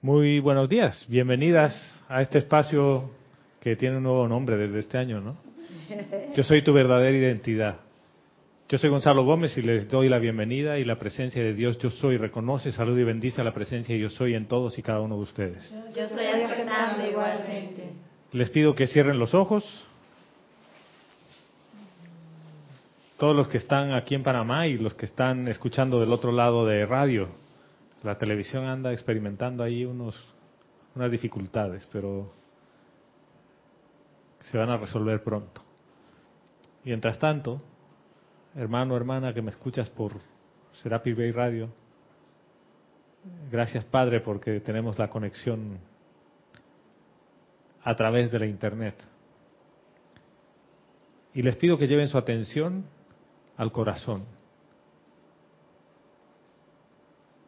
Muy buenos días, bienvenidas a este espacio que tiene un nuevo nombre desde este año, ¿no? Yo soy tu verdadera identidad. Yo soy Gonzalo Gómez y les doy la bienvenida y la presencia de Dios. Yo soy, reconoce, salud y bendice la presencia de yo soy en todos y cada uno de ustedes. Yo soy aceptando igualmente. Les pido que cierren los ojos. Todos los que están aquí en Panamá y los que están escuchando del otro lado de radio, la televisión anda experimentando ahí unos, unas dificultades, pero se van a resolver pronto. Mientras tanto, hermano, hermana que me escuchas por Serapi Bay Radio, gracias Padre porque tenemos la conexión a través de la Internet. Y les pido que lleven su atención al corazón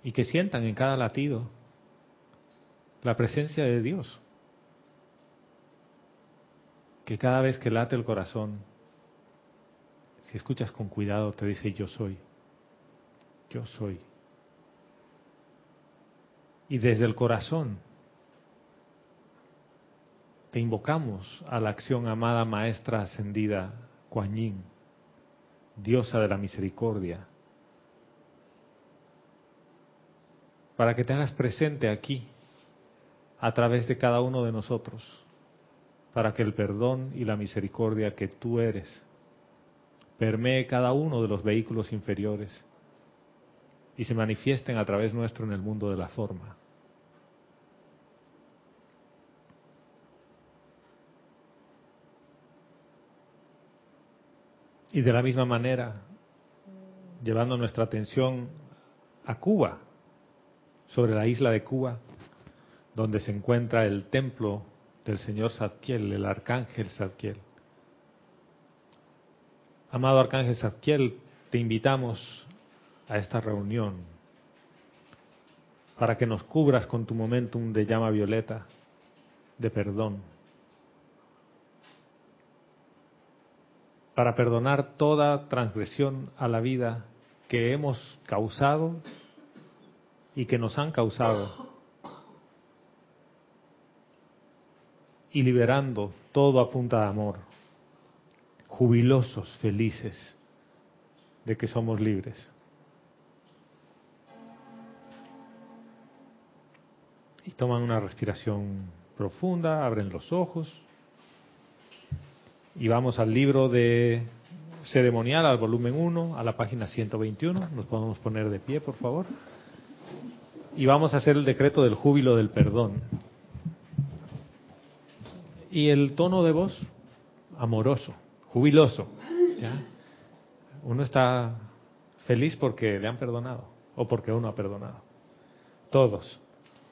y que sientan en cada latido la presencia de Dios. Que cada vez que late el corazón, si escuchas con cuidado, te dice yo soy, yo soy. Y desde el corazón te invocamos a la acción amada maestra ascendida Kuan Yin, diosa de la misericordia, para que te hagas presente aquí a través de cada uno de nosotros, para que el perdón y la misericordia que tú eres permee cada uno de los vehículos inferiores y se manifiesten a través nuestro en el mundo de la forma. Y de la misma manera, llevando nuestra atención a Cuba, sobre la isla de Cuba, donde se encuentra el templo del señor Zadkiel, el arcángel Zadkiel. Amado arcángel Zadkiel, te invitamos a esta reunión para que nos cubras con tu momentum de llama violeta de perdón, para perdonar toda transgresión a la vida que hemos causado y que nos han causado y liberando todo a punta de amor, jubilosos, felices de que somos libres. Y toman una respiración profunda, abren los ojos y vamos al libro de ceremonial, al volumen 1, a la página 121. Nos podemos poner de pie, por favor y vamos a hacer el decreto del júbilo del perdón. Y el tono de voz, amoroso, jubiloso. Uno está feliz porque le han perdonado o porque uno ha perdonado. Todos.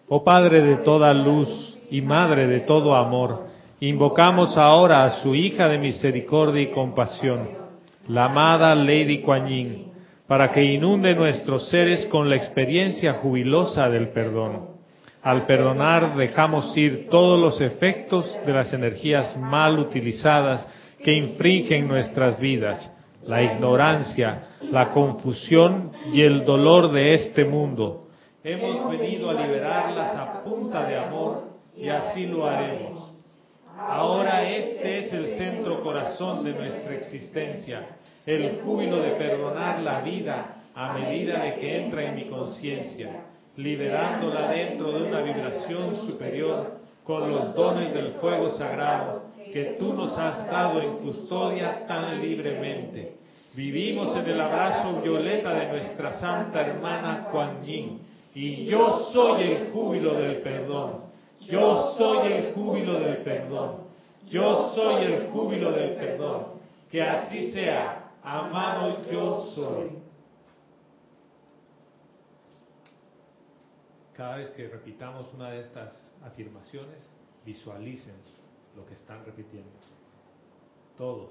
Oh Padre de toda luz y Madre de todo amor, invocamos ahora a su hija de misericordia y compasión, la amada Lady Kuan Yin para que inunde nuestros seres con la experiencia jubilosa del perdón. Al perdonar dejamos ir todos los efectos de las energías mal utilizadas que infringen nuestras vidas, la ignorancia, la confusión y el dolor de este mundo. Hemos venido a liberarlas a punta de amor y así lo haremos. Ahora este es el centro corazón de nuestra existencia el júbilo de perdonar la vida a medida de que entra en mi conciencia, liberándola dentro de una vibración superior con los dones del fuego sagrado que tú nos has dado en custodia tan libremente. Vivimos en el abrazo violeta de nuestra santa hermana Kuan Yin y yo soy el júbilo del perdón. Yo soy el júbilo del perdón. Yo soy el júbilo del perdón. Que así sea amado yo soy. Cada vez que repitamos una de estas afirmaciones, visualicen lo que están repitiendo. Todos.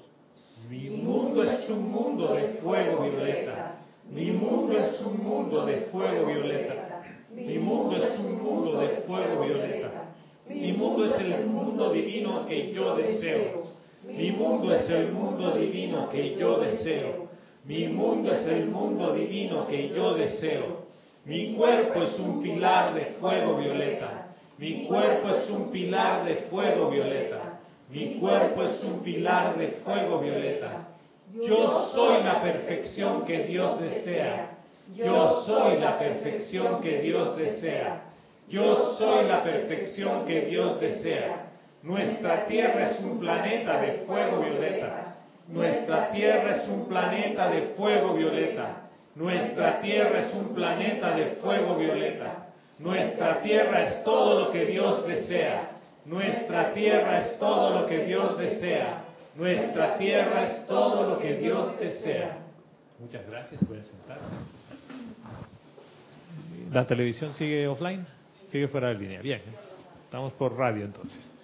Mi mundo es un mundo de fuego violeta. Mi mundo es un mundo de fuego violeta. Mi mundo es un mundo de fuego violeta. Mi mundo es el mundo divino que yo deseo. Mi mundo es el mundo divino que yo deseo. Mi mundo es el mundo divino que yo deseo. Mi cuerpo es un pilar de fuego violeta. Mi cuerpo es un pilar de fuego violeta. Mi cuerpo es un pilar de fuego violeta. Yo soy la perfección que Dios desea. Yo soy la perfección que Dios desea. Yo soy la perfección que Dios desea. Nuestra Tierra es un planeta de fuego violeta. Nuestra Tierra es un planeta de fuego violeta. Nuestra Tierra es un planeta de fuego violeta. Nuestra Tierra es todo lo que Dios desea. Nuestra Tierra es todo lo que Dios desea. Nuestra Tierra es todo lo que Dios desea. Muchas gracias, pueden sentarse. ¿La televisión sigue offline? Sigue fuera de línea. Bien, estamos por radio entonces.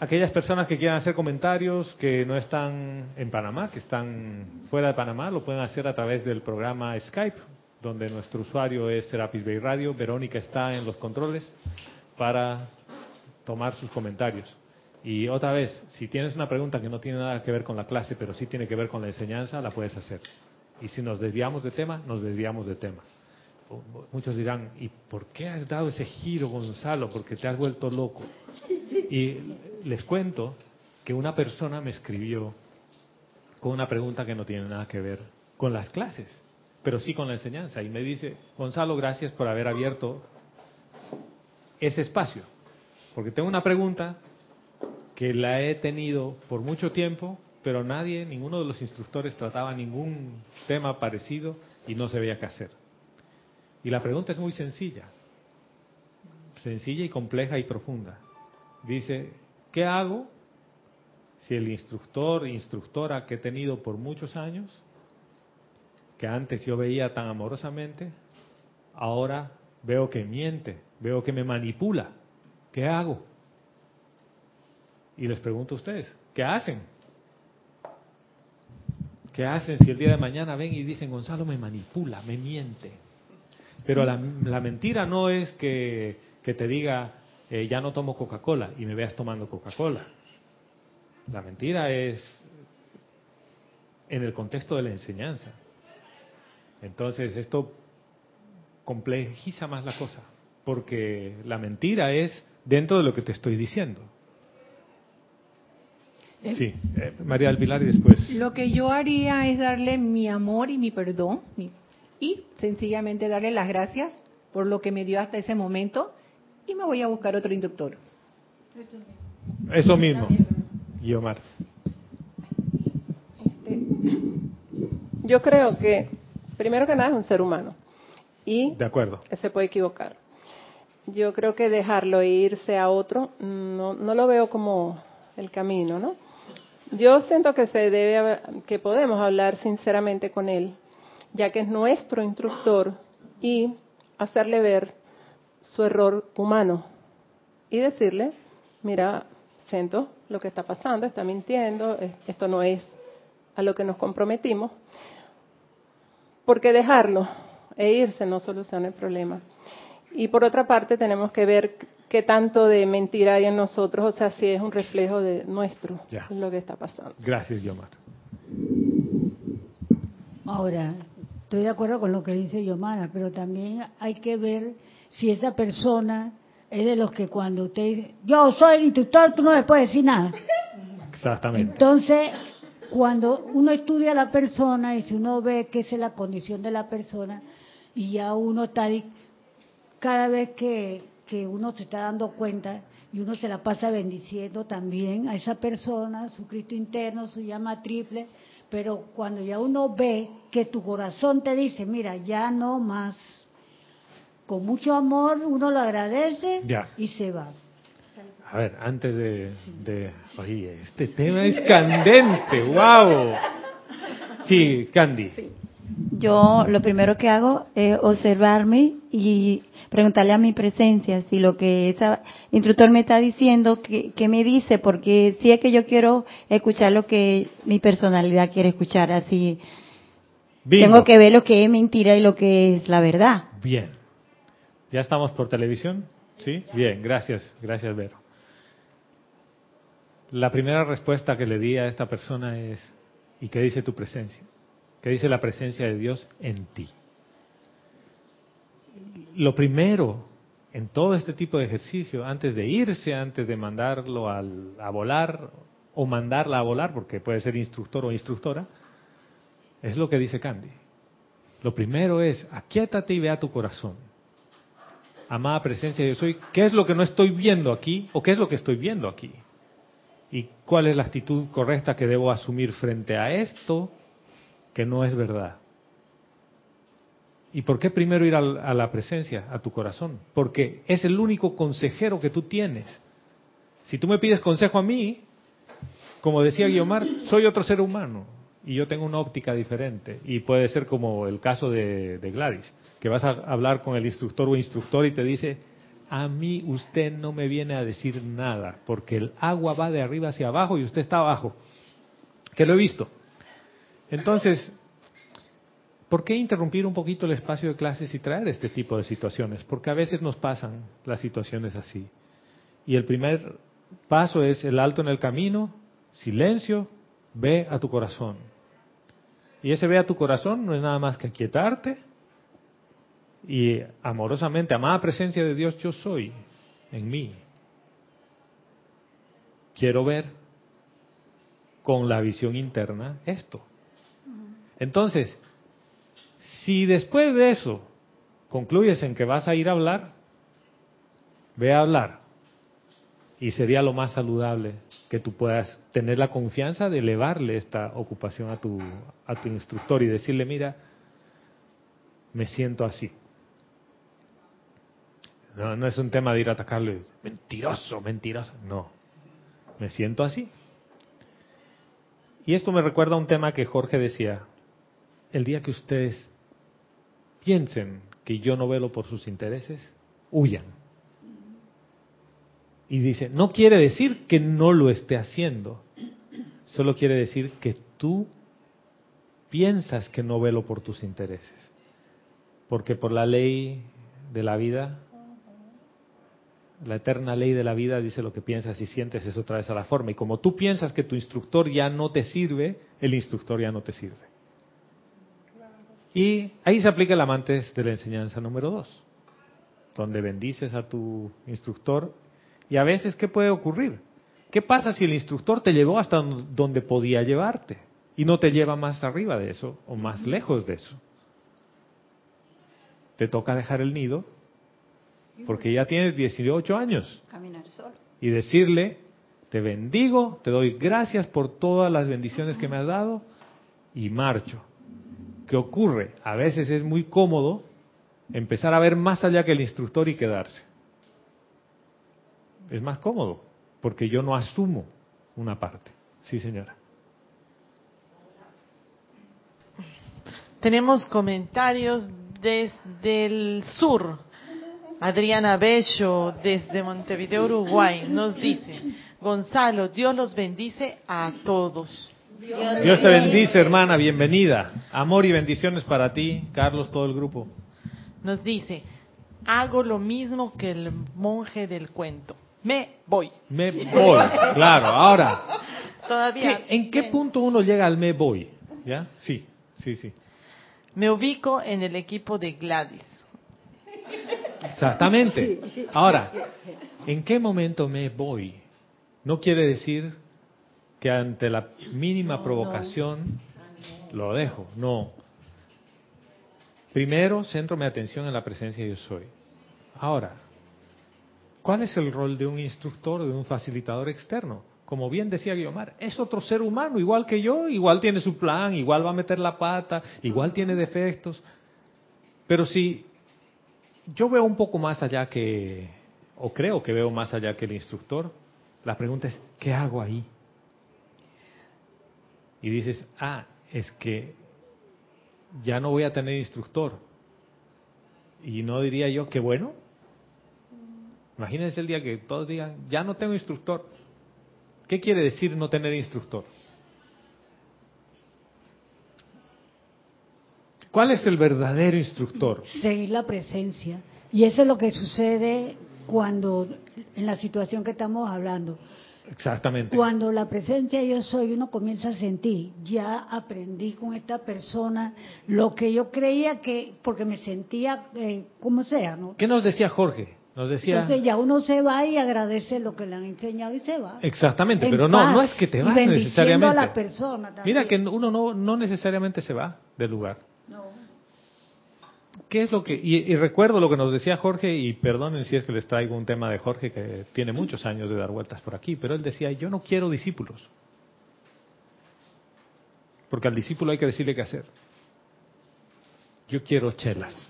Aquellas personas que quieran hacer comentarios que no están en Panamá, que están fuera de Panamá, lo pueden hacer a través del programa Skype, donde nuestro usuario es Serapis Bay Radio. Verónica está en los controles para tomar sus comentarios. Y otra vez, si tienes una pregunta que no tiene nada que ver con la clase, pero sí tiene que ver con la enseñanza, la puedes hacer. Y si nos desviamos de tema, nos desviamos de tema. Muchos dirán, ¿y por qué has dado ese giro, Gonzalo? Porque te has vuelto loco. Y les cuento que una persona me escribió con una pregunta que no tiene nada que ver con las clases, pero sí con la enseñanza. Y me dice, Gonzalo, gracias por haber abierto ese espacio. Porque tengo una pregunta que la he tenido por mucho tiempo, pero nadie, ninguno de los instructores trataba ningún tema parecido y no se veía qué hacer. Y la pregunta es muy sencilla, sencilla y compleja y profunda. Dice, ¿qué hago si el instructor, instructora que he tenido por muchos años, que antes yo veía tan amorosamente, ahora veo que miente, veo que me manipula? ¿Qué hago? Y les pregunto a ustedes, ¿qué hacen? ¿Qué hacen si el día de mañana ven y dicen, Gonzalo me manipula, me miente? Pero la, mentira no es que, te diga, eh, ya no tomo Coca-Cola y me veas tomando Coca-Cola. La mentira es en el contexto de la enseñanza. Entonces esto complejiza más la cosa, porque la mentira es dentro de lo que te estoy diciendo. Eh, sí, eh, María del Pilar y después. Lo que yo haría es darle mi amor y mi perdón, mi y sencillamente darle las gracias por lo que me dio hasta ese momento y me voy a buscar otro inductor. Eso mismo, Guiomar. Este, yo creo que, primero que nada, es un ser humano. Y de acuerdo. se puede equivocar. Yo creo que dejarlo e irse a otro, no, no lo veo como el camino, ¿no? Yo siento que se debe, que podemos hablar sinceramente con él ya que es nuestro instructor, y hacerle ver su error humano y decirle, mira, siento lo que está pasando, está mintiendo, esto no es a lo que nos comprometimos, porque dejarlo e irse no soluciona el problema. Y por otra parte tenemos que ver qué tanto de mentira hay en nosotros, o sea, si es un reflejo de nuestro, lo que está pasando. Gracias, Yomar. Ahora, Estoy de acuerdo con lo que dice Yomara, pero también hay que ver si esa persona es de los que cuando usted dice, yo soy el instructor, tú no me puedes decir nada. Exactamente. Entonces, cuando uno estudia a la persona y si uno ve que es la condición de la persona y ya uno está cada vez que, que uno se está dando cuenta y uno se la pasa bendiciendo también a esa persona, su Cristo interno, su llama triple, pero cuando ya uno ve que tu corazón te dice, mira, ya no más, con mucho amor uno lo agradece y se va. A ver, antes de, de... Oye, este tema es candente, wow. Sí, Candy. Yo lo primero que hago es observarme y preguntarle a mi presencia si lo que ese instructor me está diciendo, que, me dice, porque si es que yo quiero escuchar lo que mi personalidad quiere escuchar, así tengo que ver lo que es mentira y lo que es la verdad. Bien. ¿Ya estamos por televisión? ¿Sí? Bien, gracias, gracias Vero. La primera respuesta que le di a esta persona es, ¿y qué dice tu presencia? ¿Qué dice la presencia de Dios en ti? lo primero en todo este tipo de ejercicio, antes de irse, antes de mandarlo a volar o mandarla a volar, porque puede ser instructor o instructora, es lo que dice Candy. Lo primero es, aquíétate y ve a tu corazón. Amada presencia, yo soy, ¿qué es lo que no estoy viendo aquí o qué es lo que estoy viendo aquí? ¿Y cuál es la actitud correcta que debo asumir frente a esto que no es verdad? ¿Y por qué primero ir al- a la presencia, a tu corazón? Porque es el único consejero que tú tienes. Si tú me pides consejo a mí, como decía Guiomar, soy otro ser humano y yo tengo una óptica diferente. Y puede ser como el caso de, de Gladys, que vas a hablar con el instructor o instructor y te dice, a mí usted no me viene a decir nada, porque el agua va de arriba hacia abajo y usted está abajo. Que lo he visto. Entonces, ¿por qué interrumpir un poquito el espacio de clases y traer este tipo de situaciones? Porque a veces nos pasan las situaciones así. Y el primer paso es el alto en el camino, silencio, ve a tu corazón. Y ese ve a tu corazón no es nada más que aquietarte y amorosamente, amada presencia de Dios, yo soy en mí. Quiero ver con la visión interna esto. Entonces, si después de eso concluyes en que vas a ir a hablar, ve a hablar. Y sería lo más saludable que tú puedas tener la confianza de elevarle esta ocupación a tu, a tu instructor y decirle, mira, me siento así. No, es un tema de ir a atacarle, mentiroso, mentiroso. No, me siento así. Y esto me recuerda a un tema que Jorge decía, el día que ustedes piensen que yo no velo por sus intereses, huyan. Y dice, no quiere decir que no lo esté haciendo, solo quiere decir que tú piensas que no velo por tus intereses. Porque por la ley de la vida, la eterna ley de la vida dice lo que piensas y sientes, eso traes a la forma. Y como tú piensas que tu instructor ya no te sirve, el instructor ya no te sirve. Y ahí se aplica el amantes de la enseñanza número dos, donde bendices a tu instructor. Y a veces, ¿qué puede ocurrir? ¿Qué pasa si el instructor te llevó hasta donde podía llevarte y no te lleva más arriba de eso o más lejos de eso? Te toca dejar el nido porque ya tienes 18 años Caminar solo. y decirle, te bendigo, te doy gracias por todas las bendiciones que me has dado y marcho. ¿Qué ocurre? A veces es muy cómodo empezar a ver más allá que el instructor y quedarse. Es más cómodo, porque yo no asumo una parte. Sí, señora. Tenemos comentarios desde el sur. Adriana Bello, desde Montevideo, Uruguay, nos dice, Gonzalo, Dios los bendice a todos. Dios te bendice, hermana, bienvenida. Amor y bendiciones para ti, Carlos, todo el grupo. Nos dice, hago lo mismo que el monje del cuento. Me voy. Me voy, claro. Ahora, Todavía. ¿qué- ¿en qué punto uno llega al me voy? ¿Ya? Sí, sí, sí. Me ubico en el equipo de Gladys. Exactamente. Ahora, ¿en qué momento me voy? No quiere decir que ante la mínima provocación lo dejo. No. Primero, centro mi atención en la presencia yo soy. Ahora, ¿cuál es el rol de un instructor, de un facilitador externo? Como bien decía Guiomar, es otro ser humano, igual que yo, igual tiene su plan, igual va a meter la pata, igual tiene defectos. Pero si yo veo un poco más allá que, o creo que veo más allá que el instructor, la pregunta es, ¿qué hago ahí? Y dices, ah, es que ya no voy a tener instructor. Y no diría yo, qué bueno. Imagínense el día que todos digan, ya no tengo instructor. ¿Qué quiere decir no tener instructor? ¿Cuál es el verdadero instructor? Seguir la presencia. Y eso es lo que sucede cuando, en la situación que estamos hablando. Exactamente. Cuando la presencia yo soy, uno comienza a sentir, ya aprendí con esta persona lo que yo creía que, porque me sentía eh, como sea, ¿no? ¿Qué nos decía Jorge? Nos decía... Entonces ya uno se va y agradece lo que le han enseñado y se va. Exactamente, En pero no, paz no es que te vas necesariamente. a la persona también. Mira que uno no, no necesariamente se va del lugar. ¿Qué es lo que.? Y, y recuerdo lo que nos decía Jorge, y perdonen si es que les traigo un tema de Jorge que tiene muchos años de dar vueltas por aquí, pero él decía: Yo no quiero discípulos. Porque al discípulo hay que decirle qué hacer. Yo quiero chelas.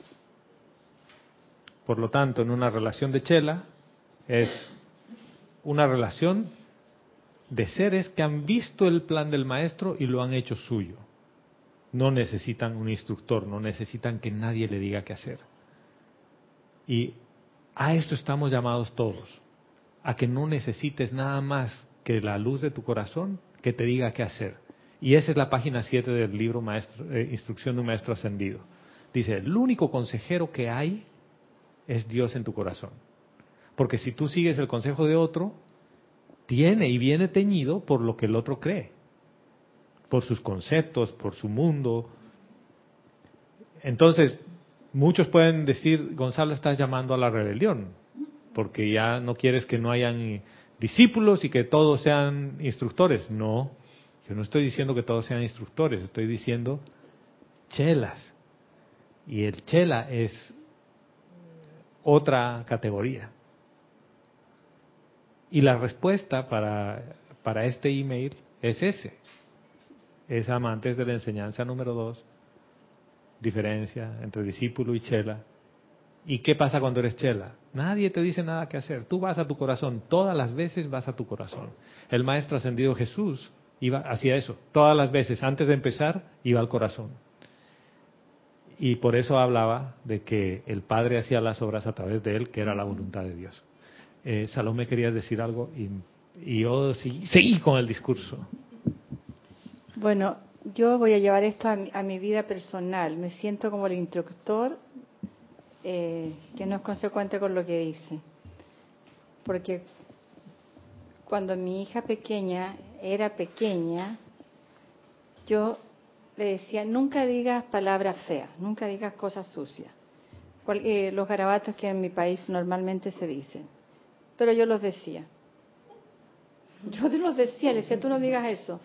Por lo tanto, en una relación de chela es una relación de seres que han visto el plan del maestro y lo han hecho suyo. No necesitan un instructor, no necesitan que nadie le diga qué hacer. Y a esto estamos llamados todos, a que no necesites nada más que la luz de tu corazón que te diga qué hacer. Y esa es la página 7 del libro maestro, eh, Instrucción de un Maestro Ascendido. Dice, el único consejero que hay es Dios en tu corazón. Porque si tú sigues el consejo de otro, tiene y viene teñido por lo que el otro cree por sus conceptos, por su mundo. Entonces, muchos pueden decir, Gonzalo, estás llamando a la rebelión, porque ya no quieres que no hayan discípulos y que todos sean instructores. No, yo no estoy diciendo que todos sean instructores, estoy diciendo chelas. Y el chela es otra categoría. Y la respuesta para, para este email es ese es amantes de la enseñanza número dos, diferencia entre discípulo y chela. ¿Y qué pasa cuando eres chela? Nadie te dice nada que hacer. Tú vas a tu corazón, todas las veces vas a tu corazón. El maestro ascendido Jesús iba hacía eso, todas las veces antes de empezar iba al corazón. Y por eso hablaba de que el Padre hacía las obras a través de él, que era la voluntad de Dios. Eh, Salomé querías decir algo y, yo seguí, seguí con el discurso. Bueno, yo voy a llevar esto a mi, a mi vida personal. Me siento como el instructor eh, que no es consecuente con lo que dice. Porque cuando mi hija pequeña era pequeña, yo le decía, nunca digas palabras feas, nunca digas cosas sucias. Eh, los garabatos que en mi país normalmente se dicen. Pero yo los decía. Yo los decía, le decía, tú no digas eso.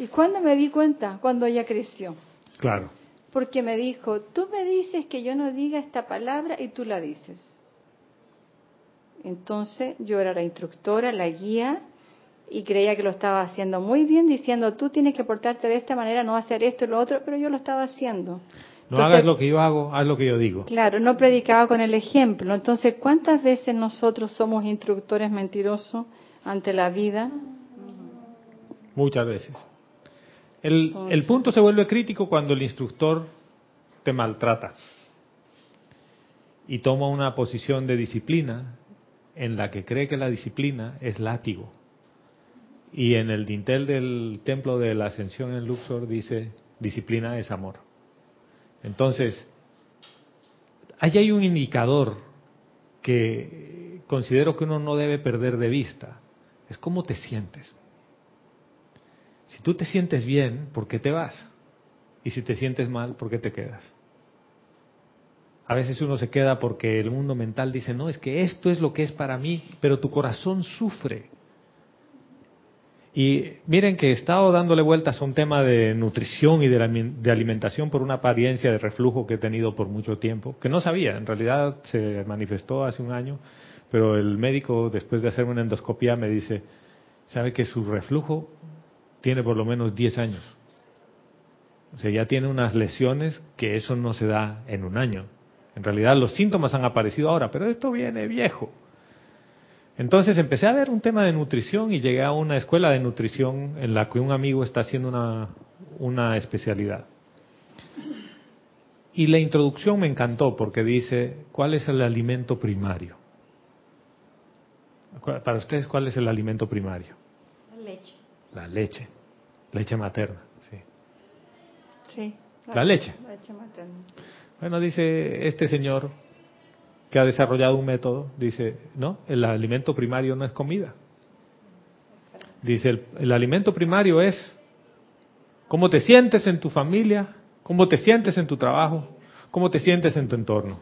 ¿Y cuándo me di cuenta? Cuando ella creció. Claro. Porque me dijo, tú me dices que yo no diga esta palabra y tú la dices. Entonces yo era la instructora, la guía, y creía que lo estaba haciendo muy bien, diciendo, tú tienes que portarte de esta manera, no hacer esto y lo otro, pero yo lo estaba haciendo. No Entonces, hagas lo que yo hago, haz lo que yo digo. Claro, no predicaba con el ejemplo. Entonces, ¿cuántas veces nosotros somos instructores mentirosos ante la vida? Muchas veces. El, Entonces- el punto se vuelve crítico cuando el instructor te maltrata y toma una posición de disciplina en la que cree que la disciplina es látigo. Y en el dintel del templo de la ascensión en Luxor dice, disciplina es amor. Entonces, ahí hay un indicador que considero que uno no debe perder de vista. Es cómo te sientes. Si tú te sientes bien, ¿por qué te vas? Y si te sientes mal, ¿por qué te quedas? A veces uno se queda porque el mundo mental dice, no, es que esto es lo que es para mí, pero tu corazón sufre. Y miren que he estado dándole vueltas a un tema de nutrición y de, la- de alimentación por una apariencia de reflujo que he tenido por mucho tiempo, que no sabía, en realidad se manifestó hace un año, pero el médico después de hacerme una endoscopia me dice, sabe que su reflujo tiene por lo menos 10 años. O sea, ya tiene unas lesiones que eso no se da en un año. En realidad los síntomas han aparecido ahora, pero esto viene viejo. Entonces empecé a ver un tema de nutrición y llegué a una escuela de nutrición en la que un amigo está haciendo una, una especialidad. Y la introducción me encantó porque dice, ¿cuál es el alimento primario? Para ustedes, ¿cuál es el alimento primario? La leche, leche materna, sí. Sí. La leche. leche materna. Bueno, dice este señor que ha desarrollado un método, dice, no, el alimento primario no es comida. Dice, el, el alimento primario es cómo te sientes en tu familia, cómo te sientes en tu trabajo, cómo te sientes en tu entorno.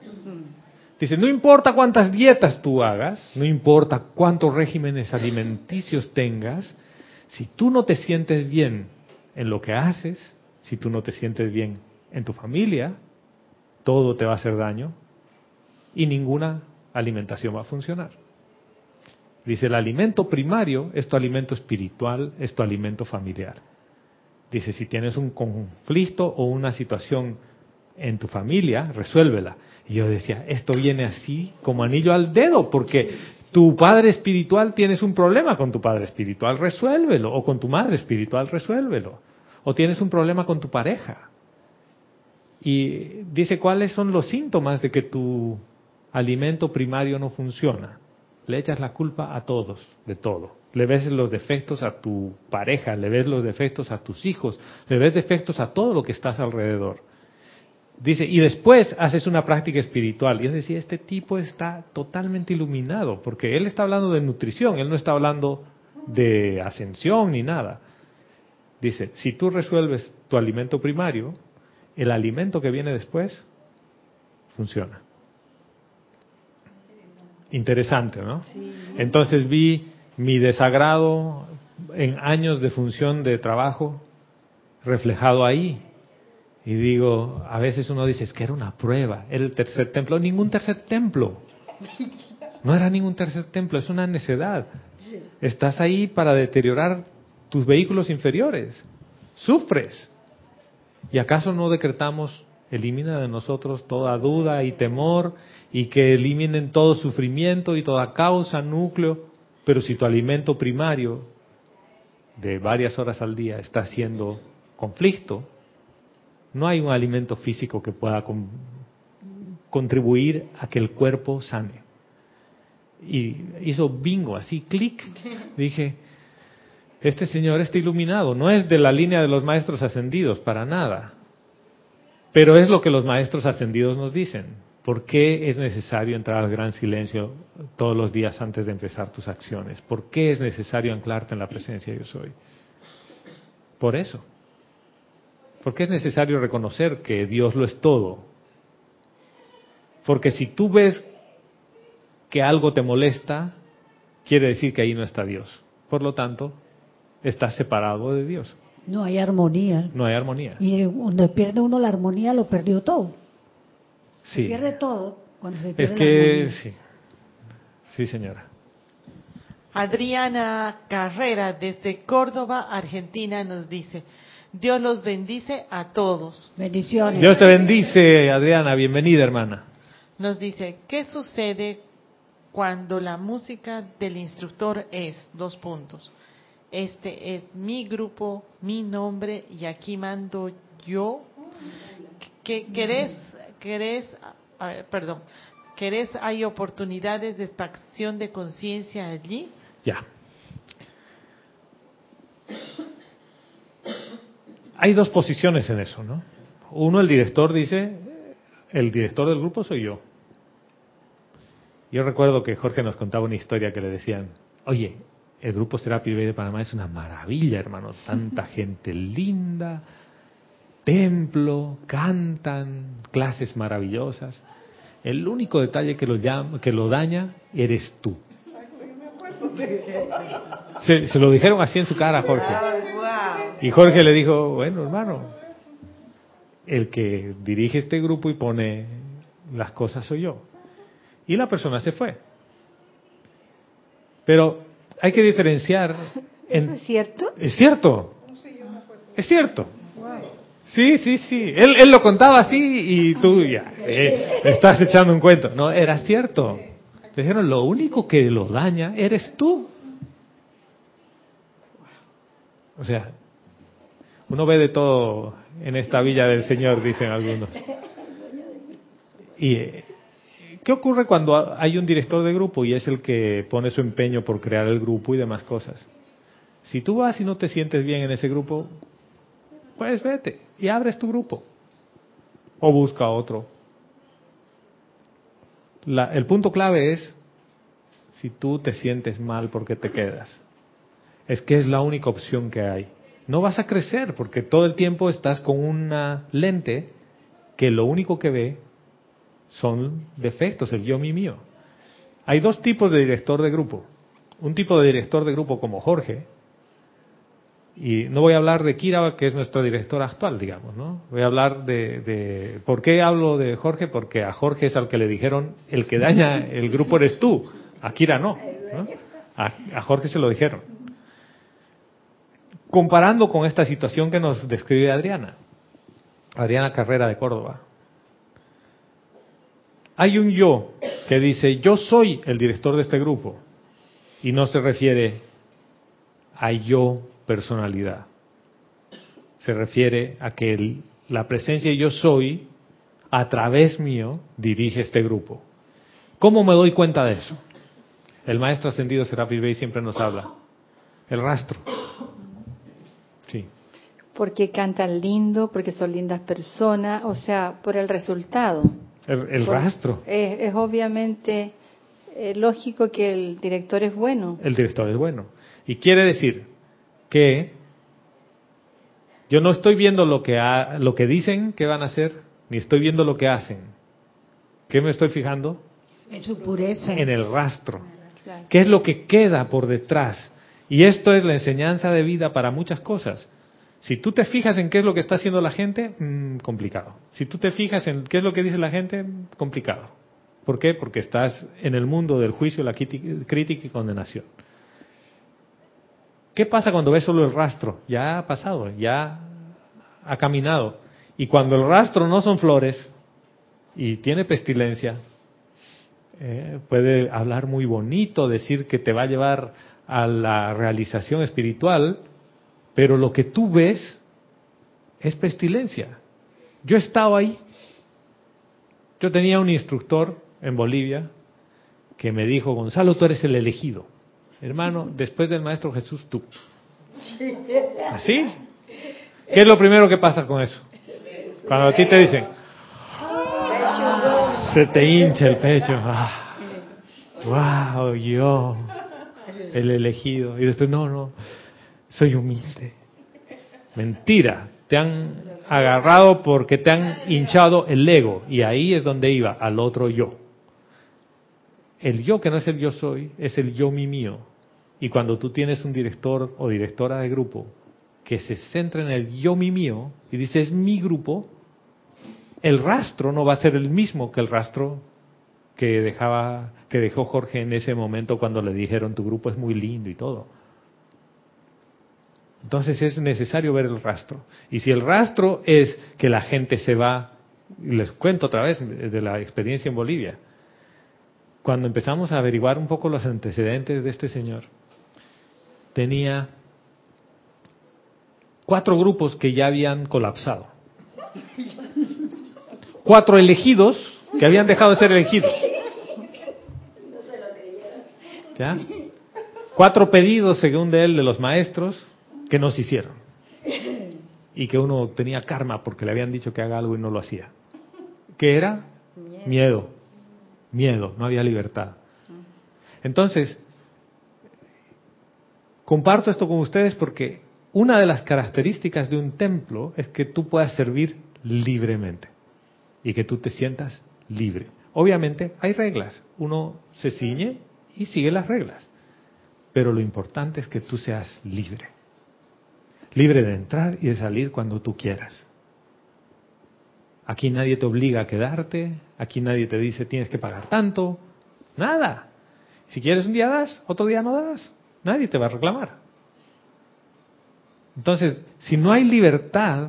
Dice, no importa cuántas dietas tú hagas, no importa cuántos regímenes alimenticios tengas, si tú no te sientes bien en lo que haces, si tú no te sientes bien en tu familia, todo te va a hacer daño y ninguna alimentación va a funcionar. Dice, el alimento primario es tu alimento espiritual, es tu alimento familiar. Dice, si tienes un conflicto o una situación en tu familia, resuélvela. Y yo decía, esto viene así como anillo al dedo, porque tu padre espiritual tienes un problema con tu padre espiritual, resuélvelo. O con tu madre espiritual, resuélvelo. O tienes un problema con tu pareja. Y dice cuáles son los síntomas de que tu alimento primario no funciona. Le echas la culpa a todos, de todo. Le ves los defectos a tu pareja, le ves los defectos a tus hijos, le ves defectos a todo lo que estás alrededor. Dice, y después haces una práctica espiritual. Y yo decía, este tipo está totalmente iluminado, porque él está hablando de nutrición, él no está hablando de ascensión ni nada. Dice, si tú resuelves tu alimento primario, el alimento que viene después funciona. Interesante, ¿no? Entonces vi mi desagrado en años de función de trabajo reflejado ahí. Y digo, a veces uno dice, es que era una prueba, era el tercer templo. Ningún tercer templo. No era ningún tercer templo, es una necedad. Estás ahí para deteriorar tus vehículos inferiores. Sufres. ¿Y acaso no decretamos, elimina de nosotros toda duda y temor y que eliminen todo sufrimiento y toda causa, núcleo? Pero si tu alimento primario de varias horas al día está siendo conflicto, no hay un alimento físico que pueda contribuir a que el cuerpo sane. Y hizo bingo, así, clic. Dije, este señor está iluminado, no es de la línea de los maestros ascendidos, para nada. Pero es lo que los maestros ascendidos nos dicen. ¿Por qué es necesario entrar al gran silencio todos los días antes de empezar tus acciones? ¿Por qué es necesario anclarte en la presencia de yo soy? Por eso. Porque es necesario reconocer que Dios lo es todo. Porque si tú ves que algo te molesta, quiere decir que ahí no está Dios. Por lo tanto, estás separado de Dios. No hay armonía. No hay armonía. Y cuando pierde uno la armonía, lo perdió todo. Sí. Se pierde todo cuando se pierde Es la que sí. Sí, señora. Adriana Carrera desde Córdoba, Argentina, nos dice, Dios los bendice a todos. Bendiciones. Dios te bendice, Adriana. Bienvenida, hermana. Nos dice, ¿qué sucede cuando la música del instructor es dos puntos? Este es mi grupo, mi nombre y aquí mando yo. ¿Qué, ¿Querés, querés, a ver, perdón, querés, hay oportunidades de expansión de conciencia allí? Ya. Hay dos posiciones en eso, ¿no? Uno, el director dice, el director del grupo soy yo. Yo recuerdo que Jorge nos contaba una historia que le decían, oye, el grupo Serapis Bay de Panamá es una maravilla, hermano, tanta gente linda, templo, cantan, clases maravillosas. El único detalle que lo, llama, que lo daña eres tú. Se, se lo dijeron así en su cara Jorge. Y Jorge le dijo, bueno, hermano, el que dirige este grupo y pone las cosas soy yo. Y la persona se fue. Pero hay que diferenciar. ¿Eso En, es cierto? es cierto. Es cierto. Sí, sí, sí. Él, él lo contaba así y tú ya eh, estás echando un cuento. No, era cierto. Te dijeron, lo único que lo daña eres tú. O sea, uno ve de todo en esta villa del Señor, dicen algunos. ¿Y eh, qué ocurre cuando hay un director de grupo y es el que pone su empeño por crear el grupo y demás cosas? Si tú vas y no te sientes bien en ese grupo, pues vete y abres tu grupo. O busca otro. La- el punto clave es si tú te sientes mal porque te quedas. es que es la única opción que hay. No vas a crecer porque todo el tiempo estás con una lente que lo único que ve son defectos, el yo, mi, mío. Hay dos tipos de director de grupo. Un tipo de director de grupo como Jorge, y no voy a hablar de Kira, que es nuestro director actual, digamos, ¿no? Voy a hablar de, de, ¿Por qué hablo de Jorge? Porque a Jorge es al que le dijeron, el que daña el grupo eres tú, a Kira no. A, a Jorge se lo dijeron. Comparando con esta situación que nos describe Adriana, Adriana Carrera de Córdoba. Hay un yo que dice, yo soy el director de este grupo, y no se refiere a yo personalidad. Se refiere a que la presencia yo soy, a través mío, dirige este grupo. ¿Cómo me doy cuenta de eso? El maestro ascendido Serapis Bey siempre nos habla. El rastro. Sí. Porque cantan lindo, porque son lindas personas, o sea, por el resultado. El, el rastro. Es, es obviamente eh, lógico que el director es bueno. El director es bueno. Y quiere decir que yo no estoy viendo lo que, ha, lo que dicen que van a hacer, ni estoy viendo lo que hacen. ¿Qué me estoy fijando? En su pureza. En el rastro. ¿Qué es lo que queda por detrás? Y esto es la enseñanza de vida para muchas cosas. Si tú te fijas en qué es lo que está haciendo la gente, mmm, complicado. Si tú te fijas en qué es lo que dice la gente, complicado. ¿Por qué? Porque estás en el mundo del juicio, la crítica y condenación. ¿Qué pasa cuando ves solo el rastro? Ya ha pasado, ya ha caminado. Y cuando el rastro no son flores y tiene pestilencia, eh, puede hablar muy bonito, decir que te va a llevar a la realización espiritual, pero lo que tú ves es pestilencia. Yo he estado ahí. Yo tenía un instructor en Bolivia que me dijo, Gonzalo, tú eres el elegido. Hermano, después del Maestro Jesús, tú. ¿Así? ¿Qué es lo primero que pasa con eso? Cuando a ti te dicen, se te hincha el pecho. wow, yo, el elegido. Y después, no, no, soy humilde. Mentira, te han agarrado porque te han hinchado el ego. Y ahí es donde iba, al otro yo. El yo que no es el yo soy, es el yo mi mío. Y cuando tú tienes un director o directora de grupo que se centra en el yo mi mío y dice es mi grupo, el rastro no va a ser el mismo que el rastro que dejaba que dejó Jorge en ese momento cuando le dijeron tu grupo es muy lindo y todo. Entonces es necesario ver el rastro. Y si el rastro es que la gente se va, les cuento otra vez de la experiencia en Bolivia, cuando empezamos a averiguar un poco los antecedentes de este señor, tenía cuatro grupos que ya habían colapsado. Cuatro elegidos que habían dejado de ser elegidos. ¿Ya? Cuatro pedidos, según de él, de los maestros que no se hicieron. Y que uno tenía karma porque le habían dicho que haga algo y no lo hacía. ¿Qué era? Miedo. Miedo, no había libertad. Entonces, comparto esto con ustedes porque una de las características de un templo es que tú puedas servir libremente y que tú te sientas libre. Obviamente hay reglas, uno se ciñe y sigue las reglas, pero lo importante es que tú seas libre, libre de entrar y de salir cuando tú quieras. Aquí nadie te obliga a quedarte, aquí nadie te dice tienes que pagar tanto, nada. Si quieres un día das, otro día no das, nadie te va a reclamar. Entonces, si no hay libertad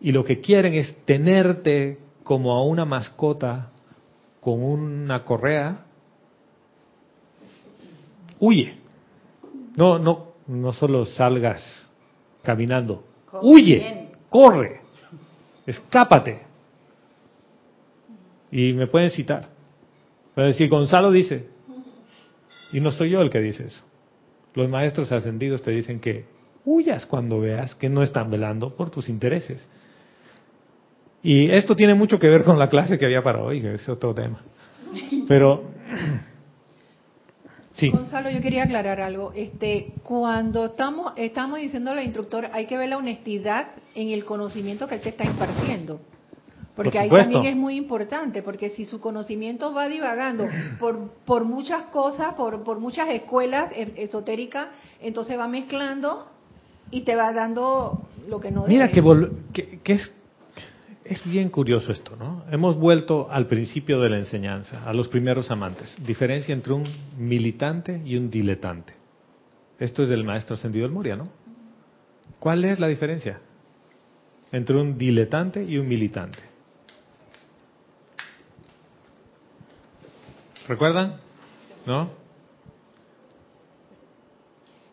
y lo que quieren es tenerte como a una mascota con una correa, huye. No, no, no solo salgas caminando, huye, corre, escápate. Y me pueden citar. Pueden decir, Gonzalo dice, y no soy yo el que dice eso. Los maestros ascendidos te dicen que huyas cuando veas que no están velando por tus intereses. Y esto tiene mucho que ver con la clase que había para hoy, que es otro tema. Pero Sí. Gonzalo, yo quería aclarar algo. Este, cuando estamos, estamos diciendo al instructor, hay que ver la honestidad en el conocimiento que él te está impartiendo. Porque Por ahí también es muy importante, porque si su conocimiento va divagando por, por muchas cosas, por, por muchas escuelas e- esotéricas, entonces va mezclando y te va dando lo que no Mira debe. que, vol- que- que es, es bien curioso esto, ¿no? Hemos vuelto al principio de la enseñanza, a los primeros amantes. Diferencia entre un militante y un diletante. Esto es del maestro ascendido del Moria, ¿no? ¿Cuál es la diferencia entre un diletante y un militante? ¿Recuerdan? ¿No?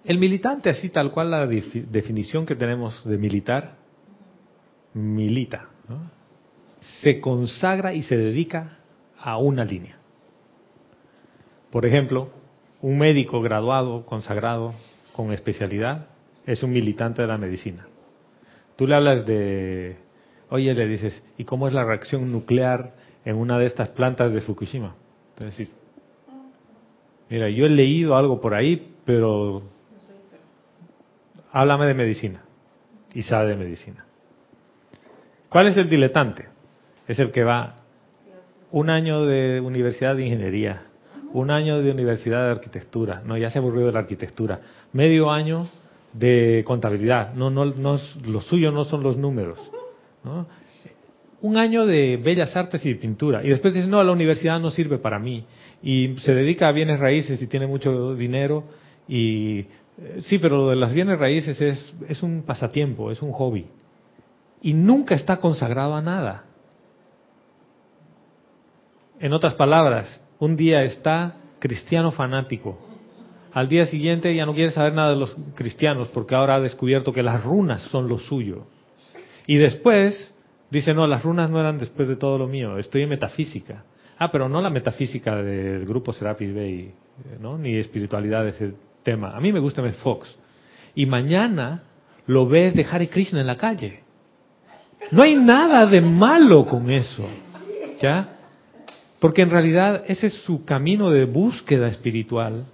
El militante, así tal cual la defi- definición que tenemos de militar, milita, ¿no? se consagra y se dedica a una línea. Por ejemplo, un médico graduado, consagrado, con especialidad, es un militante de la medicina. Tú le hablas de, oye, le dices, ¿y cómo es la reacción nuclear en una de estas plantas de Fukushima? Entonces, sí, mira, yo he leído algo por ahí, pero háblame de medicina. Y sabe de medicina. ¿Cuál es el diletante? Es el que va un año de universidad de ingeniería, un año de universidad de arquitectura, no, ya se aburrió de la arquitectura, medio año de contabilidad, no, no, no, lo suyo no son los números, un año de bellas artes y pintura, y después dice, no, la universidad no sirve para mí, y se dedica a bienes raíces y tiene mucho dinero, y eh, sí, pero lo de las bienes raíces es, es un pasatiempo, es un hobby, y nunca está consagrado a nada. En otras palabras, un día está cristiano fanático. Al día siguiente ya no quiere saber nada de los cristianos porque ahora ha descubierto que las runas son lo suyo. Y después dice, no, las runas no eran después de todo lo mío, estoy en metafísica. Ah, pero no la metafísica del grupo Serapis Bay, ¿no? ni espiritualidad ese tema. A mí me gusta Fox. Y mañana lo ves de Hare Krishna en la calle. No hay nada de malo con eso. ¿Ya? Porque en realidad ese es su camino de búsqueda espiritual.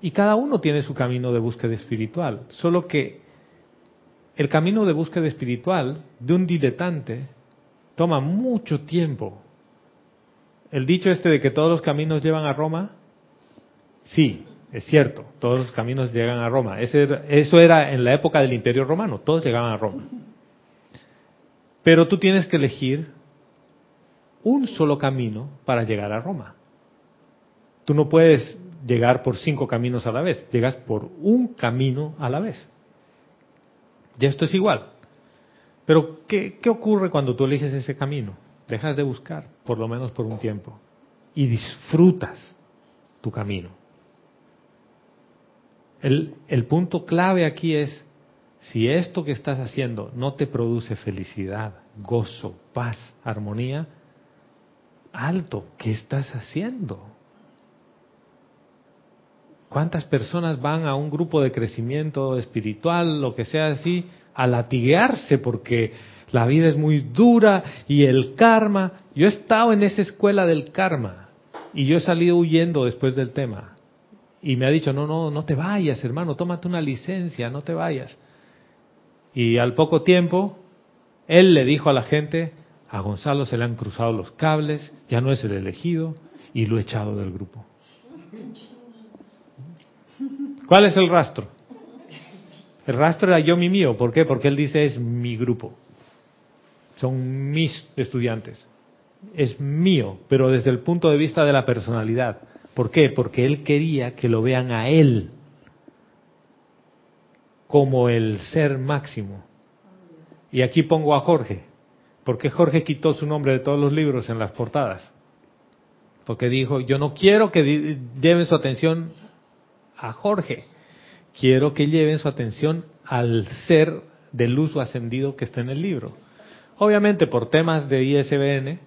Y cada uno tiene su camino de búsqueda espiritual. Solo que el camino de búsqueda espiritual de un diletante toma mucho tiempo. El dicho este de que todos los caminos llevan a Roma, sí, es cierto, todos los caminos llegan a Roma. Eso era en la época del Imperio Romano, todos llegaban a Roma. Pero tú tienes que elegir un solo camino para llegar a Roma. Tú no puedes llegar por cinco caminos a la vez, llegas por un camino a la vez. Y esto es igual. Pero, ¿qué, qué ocurre cuando tú eliges ese camino? Dejas de buscar, por lo menos por un tiempo, y disfrutas tu camino. El, el punto clave aquí es, si esto que estás haciendo no te produce felicidad, gozo, paz, armonía, alto, ¿qué estás haciendo? ¿Cuántas personas van a un grupo de crecimiento espiritual, lo que sea así, a latiguearse porque la vida es muy dura y el karma? Yo he estado en esa escuela del karma y yo he salido huyendo después del tema. Y me ha dicho, no, no, no te vayas, hermano, tómate una licencia, no te vayas. Y al poco tiempo, él le dijo a la gente, a Gonzalo se le han cruzado los cables, ya no es el elegido y lo he echado del grupo. ¿Cuál es el rastro? El rastro era yo mi mío. ¿Por qué? Porque él dice es mi grupo. Son mis estudiantes. Es mío, pero desde el punto de vista de la personalidad. ¿Por qué? Porque él quería que lo vean a él como el ser máximo. Y aquí pongo a Jorge. ¿Por qué Jorge quitó su nombre de todos los libros en las portadas? Porque dijo, yo no quiero que lleven su atención a Jorge, quiero que lleven su atención al ser del uso ascendido que está en el libro. Obviamente por temas de ISBN,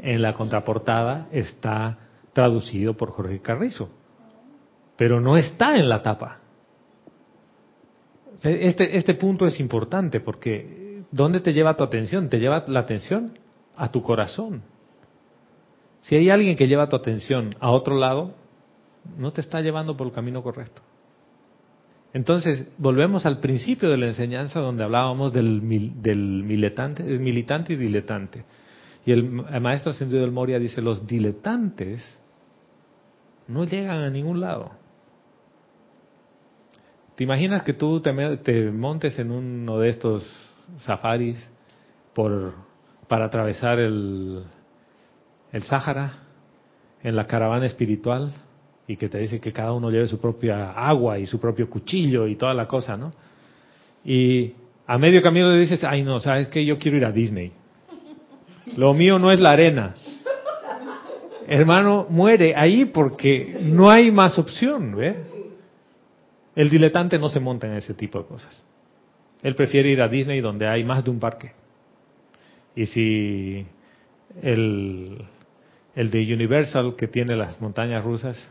en la contraportada está traducido por Jorge Carrizo, pero no está en la tapa. Este, este punto es importante porque ¿dónde te lleva tu atención? Te lleva la atención a tu corazón. Si hay alguien que lleva tu atención a otro lado, no te está llevando por el camino correcto. Entonces, volvemos al principio de la enseñanza donde hablábamos del, mil- del militante, militante y diletante. Y el, el maestro ascendido del Moria dice, los diletantes no llegan a ningún lado. ¿Te imaginas que tú te, montes en uno de estos safaris por, para atravesar el, el Sáhara en la caravana espiritual y que te dice que cada uno lleve su propia agua y su propio cuchillo y toda la cosa, ¿no? Y a medio camino le dices, ay no, sabes que yo quiero ir a Disney. Lo mío no es la arena. Hermano, muere ahí porque no hay más opción, ¿ve? El diletante no se monta en ese tipo de cosas. Él prefiere ir a Disney donde hay más de un parque. Y si el, de Universal que tiene las montañas rusas,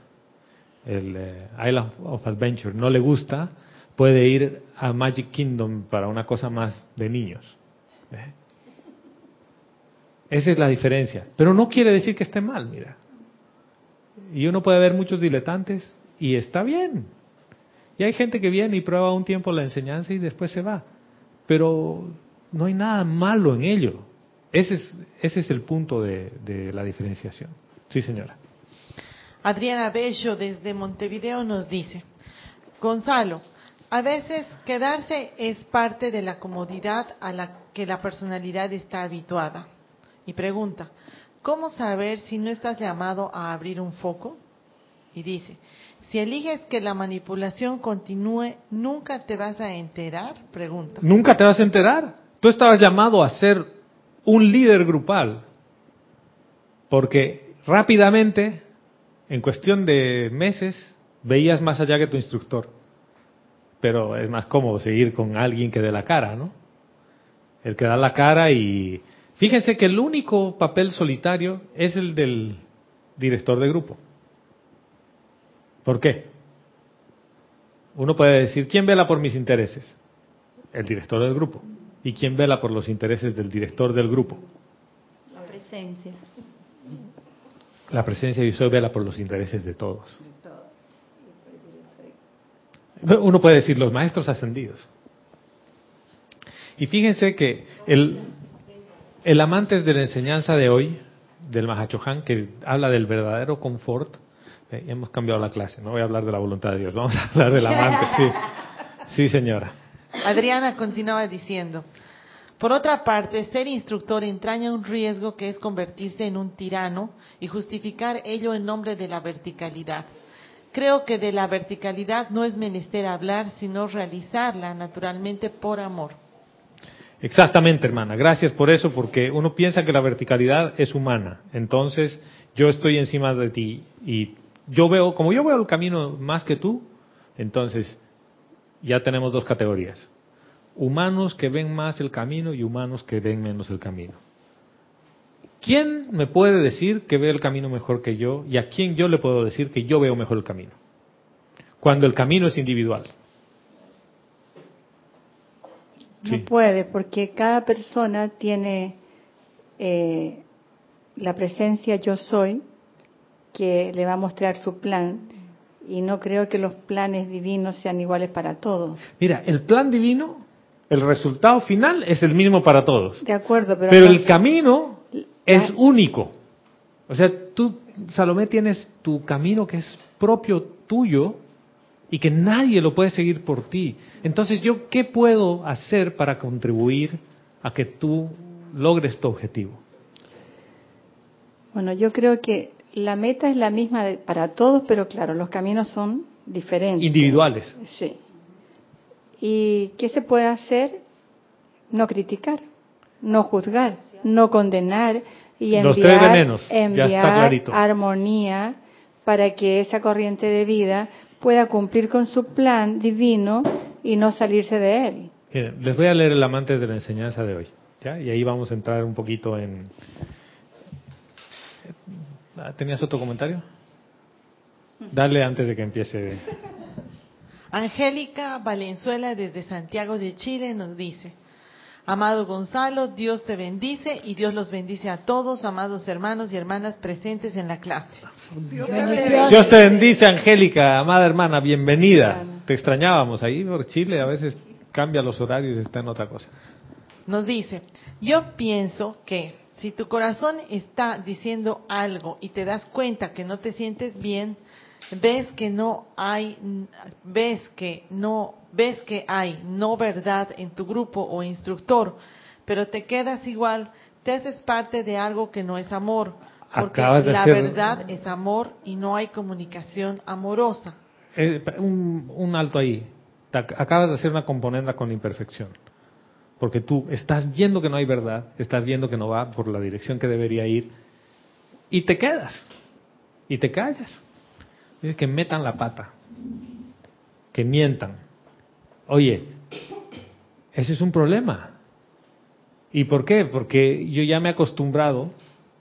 el eh, Island of Adventure, no le gusta, puede ir a Magic Kingdom para una cosa más de niños. ¿Ve? Esa es la diferencia. Pero no quiere decir que esté mal, mira. Y uno puede ver muchos diletantes y está bien. Y hay gente que viene y prueba un tiempo la enseñanza y después se va. Pero no hay nada malo en ello. Ese es, ese es el punto de, de la diferenciación. Sí, señora. Adriana Bello desde Montevideo nos dice, Gonzalo, a veces quedarse es parte de la comodidad a la que la personalidad está habituada. Y pregunta, ¿cómo saber si no estás llamado a abrir un foco? Y dice, si eliges que la manipulación continúe, ¿nunca te vas a enterar? Pregunta. Nunca te vas a enterar. Tú estabas llamado a ser un líder grupal. Porque rápidamente, en cuestión de meses, veías más allá que tu instructor. Pero es más cómodo seguir con alguien que dé la cara, ¿no? El que da la cara y... Fíjense que el único papel solitario es el del director de grupo. ¿Por qué? Uno puede decir, ¿quién vela por mis intereses? El director del grupo. ¿Y quién vela por los intereses del director del grupo? La presencia. La presencia de Dios vela por los intereses de todos. Uno puede decir los maestros ascendidos. Y fíjense que el, el amantes de la enseñanza de hoy, del Mahachohan, que habla del verdadero confort, eh, hemos cambiado la clase, no voy a hablar de la voluntad de Dios, vamos a hablar del amante, sí. Sí, señora. Adriana continuaba diciendo, por otra parte, ser instructor entraña un riesgo que es convertirse en un tirano y justificar ello en nombre de la verticalidad. Creo que de la verticalidad no es menester hablar, sino realizarla naturalmente por amor. Exactamente, hermana. Gracias por eso, porque uno piensa que la verticalidad es humana. Entonces, yo estoy encima de ti y yo veo, como yo veo el camino más que tú, entonces ya tenemos dos categorías. Humanos que ven más el camino y humanos que ven menos el camino. ¿Quién me puede decir que ve el camino mejor que yo y a quién yo le puedo decir que yo veo mejor el camino? Cuando el camino es individual. No Sí. puede, porque cada persona tiene eh, la presencia yo soy que le va a mostrar su plan y no creo que los planes divinos sean iguales para todos. Mira, el plan divino, el resultado final es el mismo para todos. De acuerdo, pero, Pero el camino es único. O sea, tú, Salomé, tienes tu camino que es propio tuyo y que nadie lo puede seguir por ti. Entonces, ¿yo qué puedo hacer para contribuir a que tú logres tu objetivo? Bueno, yo creo que la meta es la misma de- para todos, pero claro, los caminos son diferentes. Individuales. Sí. ¿Y qué se puede hacer? No criticar, no juzgar, no condenar y Los enviar, está enviar armonía para que esa corriente de vida pueda cumplir con su plan divino y no salirse de él. Miren, les voy a leer el amante de la enseñanza de hoy. ¿ya? Y ahí vamos a entrar un poquito en... Ah, ¿Tenías otro comentario? Dale antes de que empiece. Angélica Valenzuela desde Santiago de Chile nos dice, Amado Gonzalo, Dios te bendice y Dios los bendice a todos, amados hermanos y hermanas presentes en la clase. Dios te bendice, Angélica, amada hermana, bienvenida. Te extrañábamos ahí por Chile, a veces cambia los horarios y está en otra cosa. Nos dice, yo pienso que si tu corazón está diciendo algo y te das cuenta que no te sientes bien, ves que no hay ves que no ves que hay no verdad en tu grupo o instructor, pero te quedas igual, te haces parte de algo que no es amor, porque Acabas la hacer- verdad es amor y no hay comunicación amorosa. Eh, un, un alto ahí. Te acabas de hacer una componenda con la imperfección. Porque tú estás viendo que no hay verdad, estás viendo que no va por la dirección que debería ir, y te quedas. Y te callas. Dices que metan la pata. Que mientan. Oye, ese es un problema. ¿Y por qué? Porque yo ya me he acostumbrado,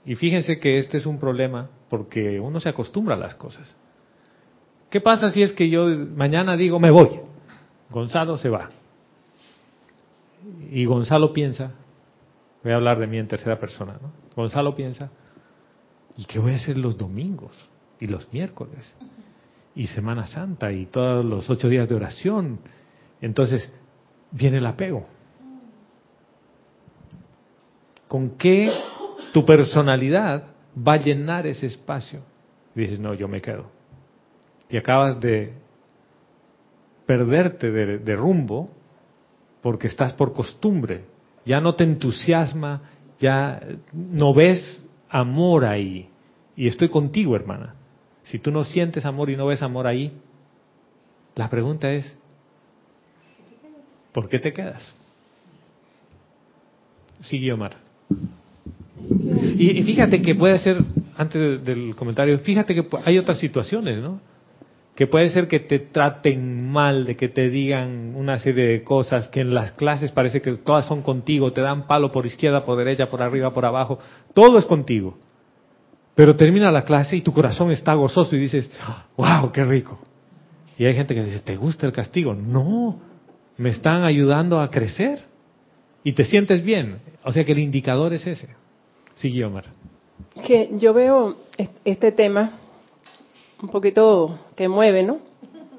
y fíjense que este es un problema, porque uno se acostumbra a las cosas. ¿Qué pasa si es que yo mañana digo me voy? Gonzalo se va. Y Gonzalo piensa, voy a hablar de mí en tercera persona, ¿no? Gonzalo piensa, ¿y qué voy a hacer los domingos y los miércoles? Y Semana Santa y todos los ocho días de oración. Entonces, viene el apego. ¿Con qué tu personalidad va a llenar ese espacio? Y dices, no, yo me quedo y acabas de perderte de, de rumbo porque estás por costumbre, ya no te entusiasma, ya no ves amor ahí. Y estoy contigo, hermana. Si tú no sientes amor y no ves amor ahí, la pregunta es, ¿por qué te quedas? Sigue Omar. Y, y fíjate que puede ser, antes de- del comentario, fíjate que hay otras situaciones, ¿no? Que puede ser que te traten mal, de que te digan una serie de cosas, que en las clases parece que todas son contigo, te dan palo por izquierda, por derecha, por arriba, por abajo, todo es contigo. Pero termina la clase y tu corazón está gozoso y dices, wow, qué rico. Y hay gente que dice, ¿te gusta el castigo? No, me están ayudando a crecer y te sientes bien. O sea que el indicador es ese. Sigue Omar. Que yo veo es- este tema un poquito que mueve, ¿no?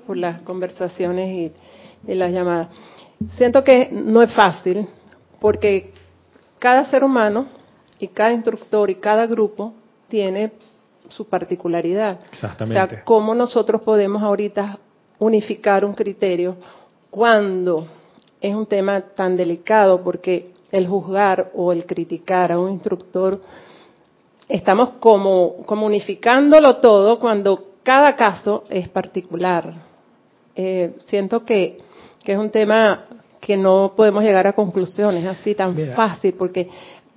Por las conversaciones y, y las llamadas. Siento que no es fácil porque cada ser humano y cada instructor y cada grupo tiene su particularidad. Exactamente. O sea, cómo nosotros podemos ahorita unificar un criterio cuando es un tema tan delicado porque el juzgar o el criticar a un instructor estamos como, como unificándolo todo cuando cada caso es particular. Eh, siento que, que es un tema que no podemos llegar a conclusiones así tan Mira. fácil, porque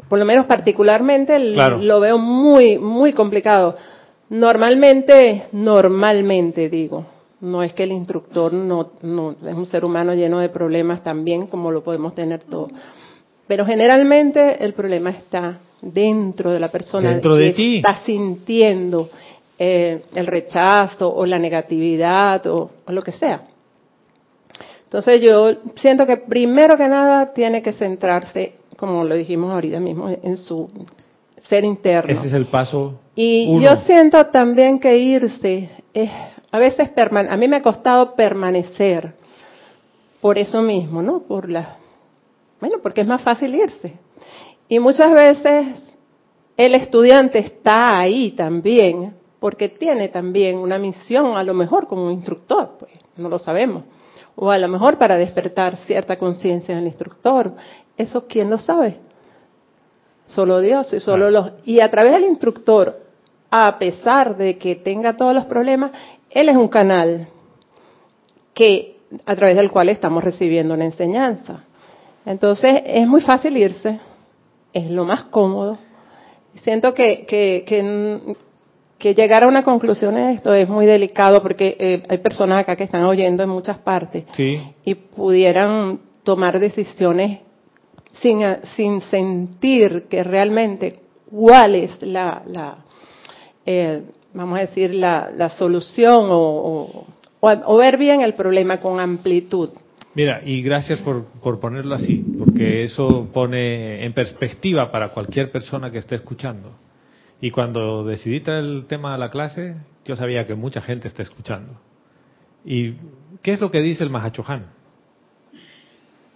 por lo menos particularmente Claro. lo veo muy, muy complicado. Normalmente, normalmente digo, no es que el instructor no, no es un ser humano lleno de problemas también, como lo podemos tener todos. Pero generalmente el problema está dentro de la persona Dentro que de ti. está sintiendo eh, el rechazo o la negatividad o, o lo que sea. Entonces yo siento que primero que nada tiene que centrarse, como lo dijimos ahorita mismo, en su ser interno. Ese es el paso Y uno. yo siento también que irse, es, a veces a mí me ha costado permanecer por eso mismo, ¿no? Por la, bueno, porque es más fácil irse. Y muchas veces el estudiante está ahí también porque tiene también una misión, a lo mejor como instructor, pues no lo sabemos. O a lo mejor para despertar cierta conciencia en el instructor. Eso, ¿quién lo sabe? Solo Dios y solo los y a través del instructor, a pesar de que tenga todos los problemas, él es un canal que a través del cual estamos recibiendo una enseñanza. Entonces es muy fácil irse, es lo más cómodo. Siento que, que, que, que llegar a una conclusión en esto es muy delicado porque eh, hay personas acá que están oyendo en muchas partes Sí. y pudieran tomar decisiones sin, sin sentir que realmente cuál es la, la eh, vamos a decir, la, la solución o, o, o ver bien el problema con amplitud. Mira, y gracias por, por ponerlo así, porque eso pone en perspectiva para cualquier persona que esté escuchando. Y cuando decidí traer el tema a la clase, yo sabía que mucha gente está escuchando. ¿Y qué es lo que dice el Mahachohan?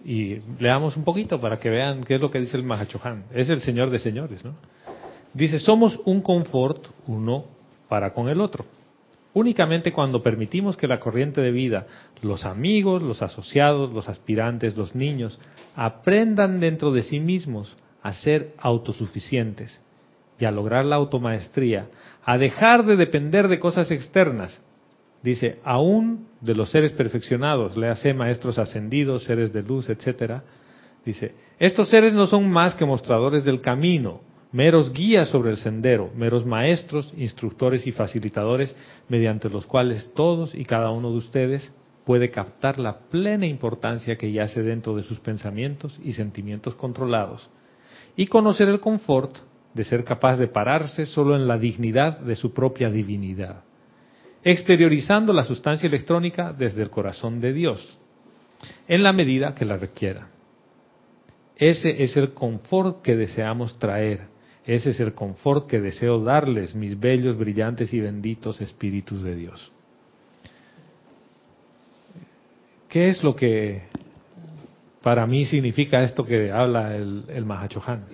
Y leamos un poquito para que vean qué es lo que dice el Mahachohan. Es el Señor de señores, ¿no? Dice, somos un confort uno para con el otro. Únicamente cuando permitimos que la corriente de vida, los amigos, los asociados, los aspirantes, los niños, aprendan dentro de sí mismos a ser autosuficientes y a lograr la automaestría, a dejar de depender de cosas externas. Dice, aún de los seres perfeccionados, le hace maestros ascendidos, seres de luz, etcétera. Dice, estos seres no son más que mostradores del camino, meros guías sobre el sendero, meros maestros, instructores y facilitadores mediante los cuales todos y cada uno de ustedes puede captar la plena importancia que yace dentro de sus pensamientos y sentimientos controlados y conocer el confort de ser capaz de pararse solo en la dignidad de su propia divinidad, exteriorizando la sustancia electrónica desde el corazón de Dios, en la medida que la requiera. Ese es el confort que deseamos traer ese es el confort que deseo darles, mis bellos, brillantes y benditos espíritus de Dios. ¿Qué es lo que para mí significa esto que habla el, el Mahachohan?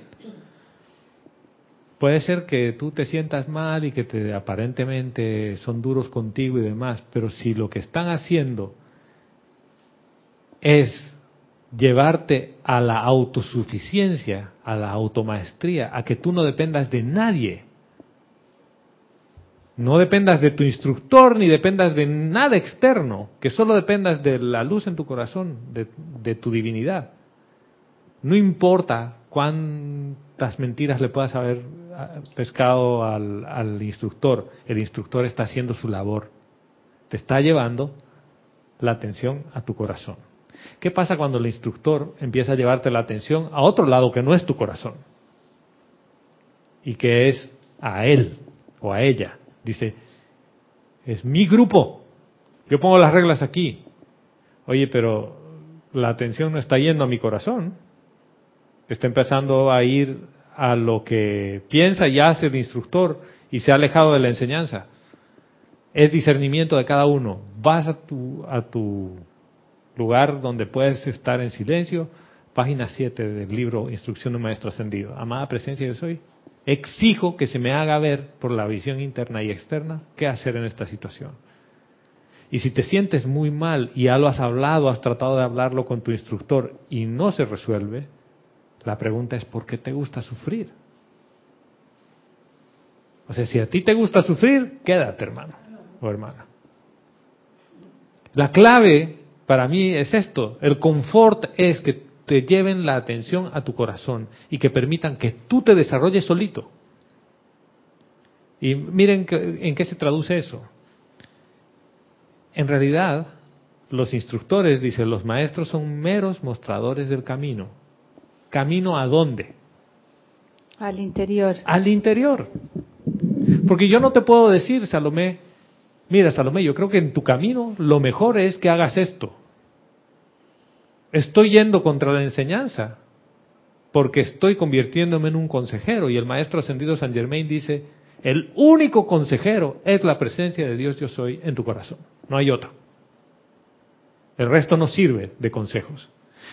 Puede ser que tú te sientas mal y que te, aparentemente son duros contigo y demás, pero si lo que están haciendo es llevarte a la autosuficiencia, a la automaestría, a que tú no dependas de nadie. No dependas de tu instructor ni dependas de nada externo, que solo dependas de la luz en tu corazón, de, tu divinidad. No importa cuántas mentiras le puedas haber ah, pescado al, al instructor, el instructor está haciendo su labor. Te está llevando la atención a tu corazón. ¿Qué pasa cuando el instructor empieza a llevarte la atención a otro lado que no es tu corazón? Y que es a él o a ella. Dice, es mi grupo. Yo pongo las reglas aquí. Oye, pero la atención no está yendo a mi corazón. Está empezando a ir a lo que piensa y hace el instructor y se ha alejado de la enseñanza. Es discernimiento de cada uno. Vas a tu, a tu lugar donde puedes estar en silencio, página 7 del libro Instrucción de Maestro Ascendido. Amada presencia yo soy, exijo que se me haga ver por la visión interna y externa qué hacer en esta situación. Y si te sientes muy mal y ya lo has hablado, has tratado de hablarlo con tu instructor y no se resuelve, la pregunta es ¿por qué te gusta sufrir? O sea, si a ti te gusta sufrir, quédate hermano o hermana. La clave para mí es esto. El confort es que te lleven la atención a tu corazón y que permitan que tú te desarrolles solito. Y miren en qué se traduce eso. En realidad, los instructores, dicen los maestros, son meros mostradores del camino. ¿Camino a dónde? Al interior. Al interior. Porque yo no te puedo decir, Salomé, mira Salomé, yo creo que en tu camino lo mejor es que hagas esto. Estoy yendo contra la enseñanza porque estoy convirtiéndome en un consejero y el maestro ascendido San Germain dice, el único consejero es la presencia de Dios yo soy en tu corazón, no hay otro. El resto no sirve de consejos.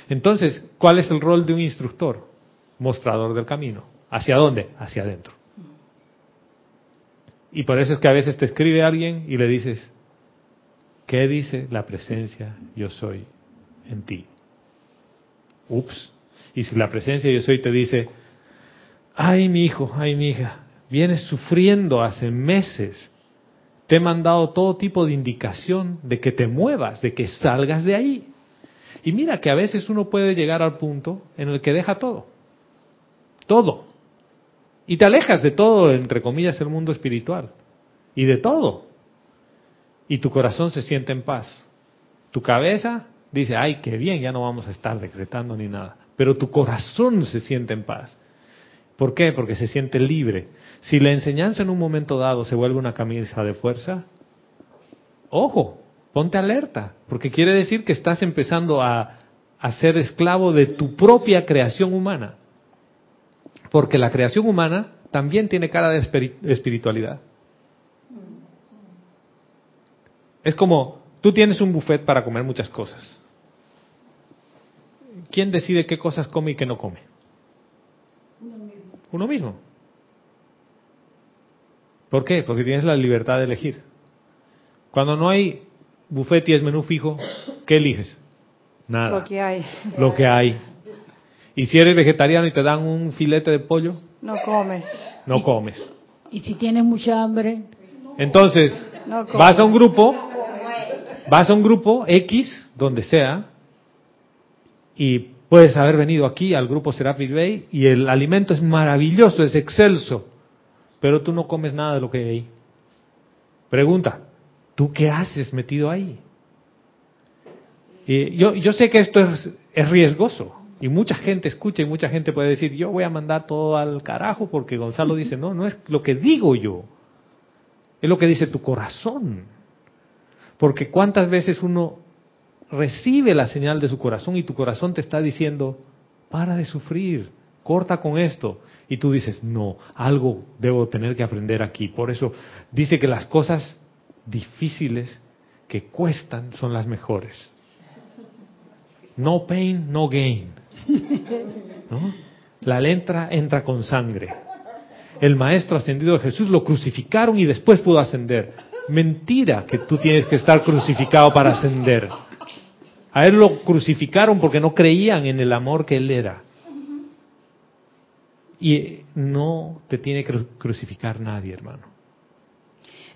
Entonces, ¿cuál es el rol de un instructor? Mostrador del camino. ¿Hacia dónde? Hacia adentro. Y por eso es que a veces te escribe alguien y le dices, ¿qué dice la presencia yo soy en ti? Ups. Y si la presencia yo soy te dice, ay mi hijo, ay mi hija, vienes sufriendo hace meses, te he mandado todo tipo de indicación de que te muevas, de que salgas de ahí. Y mira que a veces uno puede llegar al punto en el que deja todo, todo, y te alejas de todo, entre comillas, el mundo espiritual. Y de todo. Y tu corazón se siente en paz. Tu cabeza dice, ay, qué bien, ya no vamos a estar decretando ni nada. Pero tu corazón se siente en paz. ¿Por qué? Porque se siente libre. Si la enseñanza en un momento dado se vuelve una camisa de fuerza, ojo, ponte alerta, porque quiere decir que estás empezando a, a ser esclavo de tu propia creación humana. Porque la creación humana también tiene cara de espiri- espiritualidad. Es como, tú tienes un buffet para comer muchas cosas. ¿Quién decide qué cosas come y qué no come? Uno mismo. ¿Por qué? Porque tienes la libertad de elegir. Cuando no hay buffet y es menú fijo, ¿qué eliges? Nada. Lo que hay. Lo que hay. Y si eres vegetariano y te dan un filete de pollo, No comes. no comes. Y si tienes mucha hambre, Entonces, No comes. vas a un grupo, vas a un grupo X, donde sea, y puedes haber venido aquí al grupo Serapis Bay y el alimento es maravilloso, es excelso, pero tú no comes nada de lo que hay ahí. Pregunta, ¿tú qué haces metido ahí? Y yo, yo sé que esto es, es riesgoso y mucha gente escucha y mucha gente puede decir, yo voy a mandar todo al carajo porque Gonzalo dice, no, no es lo que digo yo, es lo que dice tu corazón. Porque cuántas veces uno recibe la señal de su corazón y tu corazón te está diciendo, para de sufrir, corta con esto. Y tú dices, no, algo debo tener que aprender aquí. Por eso dice que las cosas difíciles que cuestan son las mejores. No pain, no gain. ¿No? La letra entra con sangre. El maestro ascendido de Jesús lo crucificaron y después pudo ascender. Mentira que tú tienes que estar crucificado para ascender. A él lo crucificaron porque no creían en el amor que él era. Y no te tiene que crucificar nadie, hermano.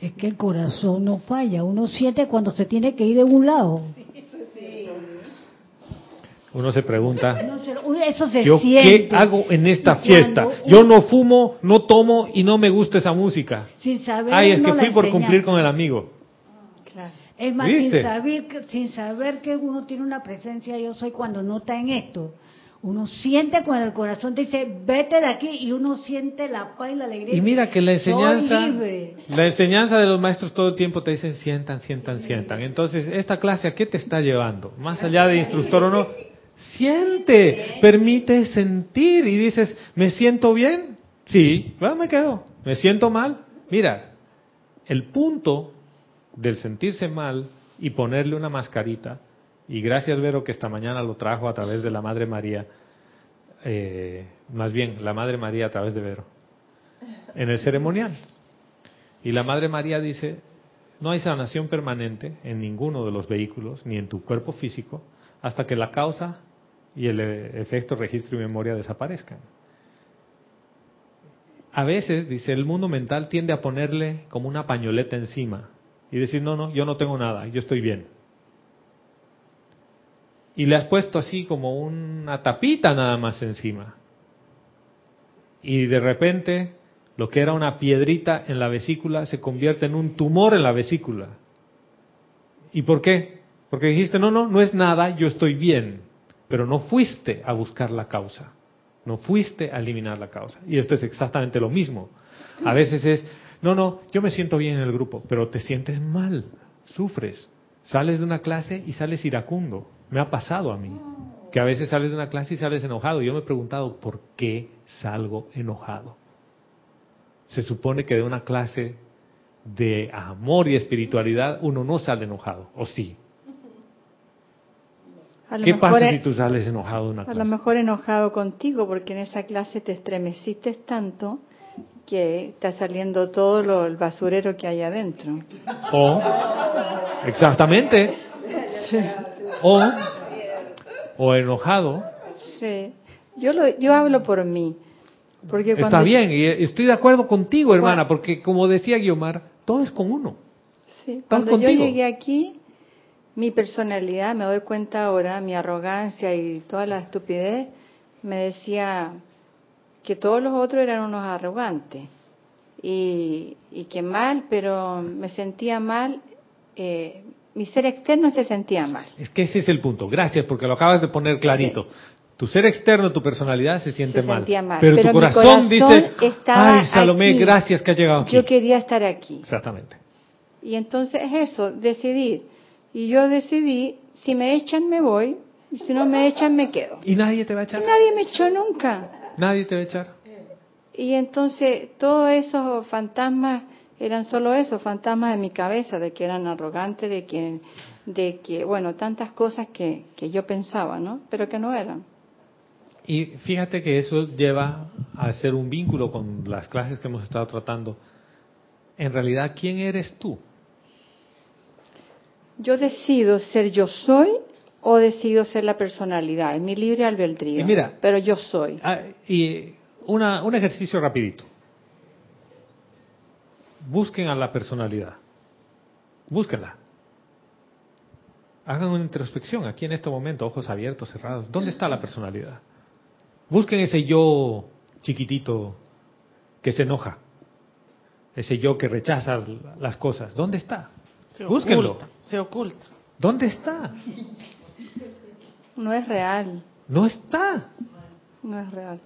Es que el corazón no falla. Uno siente cuando se tiene que ir de un lado. Uno se pregunta, Eso se ¿yo qué siente. hago en esta Y fiesta? Yo no fumo, no tomo y no me gusta esa música. Sin saber Ay, es que fui por cumplir con el amigo. Claro. Es más, ¿Viste? sin saber, que, sin saber que uno tiene una presencia yo soy cuando no está en esto. Uno siente cuando el corazón te dice, vete de aquí, y uno siente la paz y la alegría. Y mira que la enseñanza, la enseñanza de los maestros todo el tiempo te dicen sientan, sientan, sientan. Entonces, esta clase a qué te está llevando? Más allá de instructor o no, siente, permite sentir y dices, ¿me siento bien? Sí, bueno, me quedo. ¿Me siento mal? Mira, el punto del sentirse mal y ponerle una mascarita, y gracias Vero que esta mañana lo trajo a través de la Madre María, eh, más bien la Madre María a través de Vero, en el ceremonial. Y la Madre María dice, no hay sanación permanente en ninguno de los vehículos, ni en tu cuerpo físico, hasta que la causa y el eh, efecto registro y memoria desaparezcan. A veces, dice, el mundo mental tiende a ponerle como una pañoleta encima y decir, no, no, yo no tengo nada, yo estoy bien. Y le has puesto así como una tapita nada más encima. Y de repente, lo que era una piedrita en la vesícula se convierte en un tumor en la vesícula. ¿Y por qué? Porque dijiste, no, no, no es nada, yo estoy bien. Pero no fuiste a buscar la causa. No fuiste a eliminar la causa. Y esto es exactamente lo mismo. A veces es, no, no, yo me siento bien en el grupo, pero te sientes mal, sufres. Sales de una clase y sales iracundo. Me ha pasado a mí. Que a veces sales de una clase y sales enojado. Yo me he preguntado, ¿por qué salgo enojado? Se supone que de una clase de amor y espiritualidad uno no sale enojado, ¿o sí? ¿Qué pasa si tú sales enojado de una A lo clase? mejor enojado contigo porque en esa clase te estremeciste tanto que está saliendo todo lo, el basurero que hay adentro. O, exactamente, o, o enojado. Sí. Yo lo, yo hablo por mí. Porque cuando Está bien, y estoy de acuerdo contigo, hermana, porque como decía Guiomar, todo es con uno. Sí, cuando yo llegué aquí, mi personalidad, me doy cuenta ahora, mi arrogancia y toda la estupidez, me decía que todos los otros eran unos arrogantes. Y, y que mal, pero me sentía mal, eh, mi ser externo se sentía mal. Es que ese es el punto. Gracias, porque lo acabas de poner clarito. Tu ser externo, tu personalidad se siente Se mal. sentía mal. Pero, Pero tu corazón, corazón dice, ay, Salomé, aquí. gracias que has llegado aquí. Yo quería estar aquí. Exactamente. Y entonces es eso, decidir. Y yo decidí, si me echan me voy, y si no me echan me quedo. ¿Y nadie te va a echar? Y nadie me echó nunca. Nadie te va a echar. Y entonces todos esos fantasmas eran solo eso, fantasmas de mi cabeza, de que eran arrogantes, de que, de que bueno, tantas cosas que, que yo pensaba, ¿no? Pero que no eran. Y fíjate que eso lleva a hacer un vínculo con las clases que hemos estado tratando. En realidad, ¿quién eres tú? Yo decido ser yo soy o decido ser la personalidad, es mi libre albedrío. Y mira, pero yo soy. Ah, y una, un ejercicio rapidito. Busquen a la personalidad. Búsquenla. Hagan una introspección aquí en este momento, ojos abiertos, cerrados. ¿Dónde está la personalidad? Busquen ese yo chiquitito que se enoja. Ese yo que rechaza las cosas. ¿Dónde está? Se Búsquenlo. oculta, se oculta. ¿Dónde está? No es real, No está. no es real.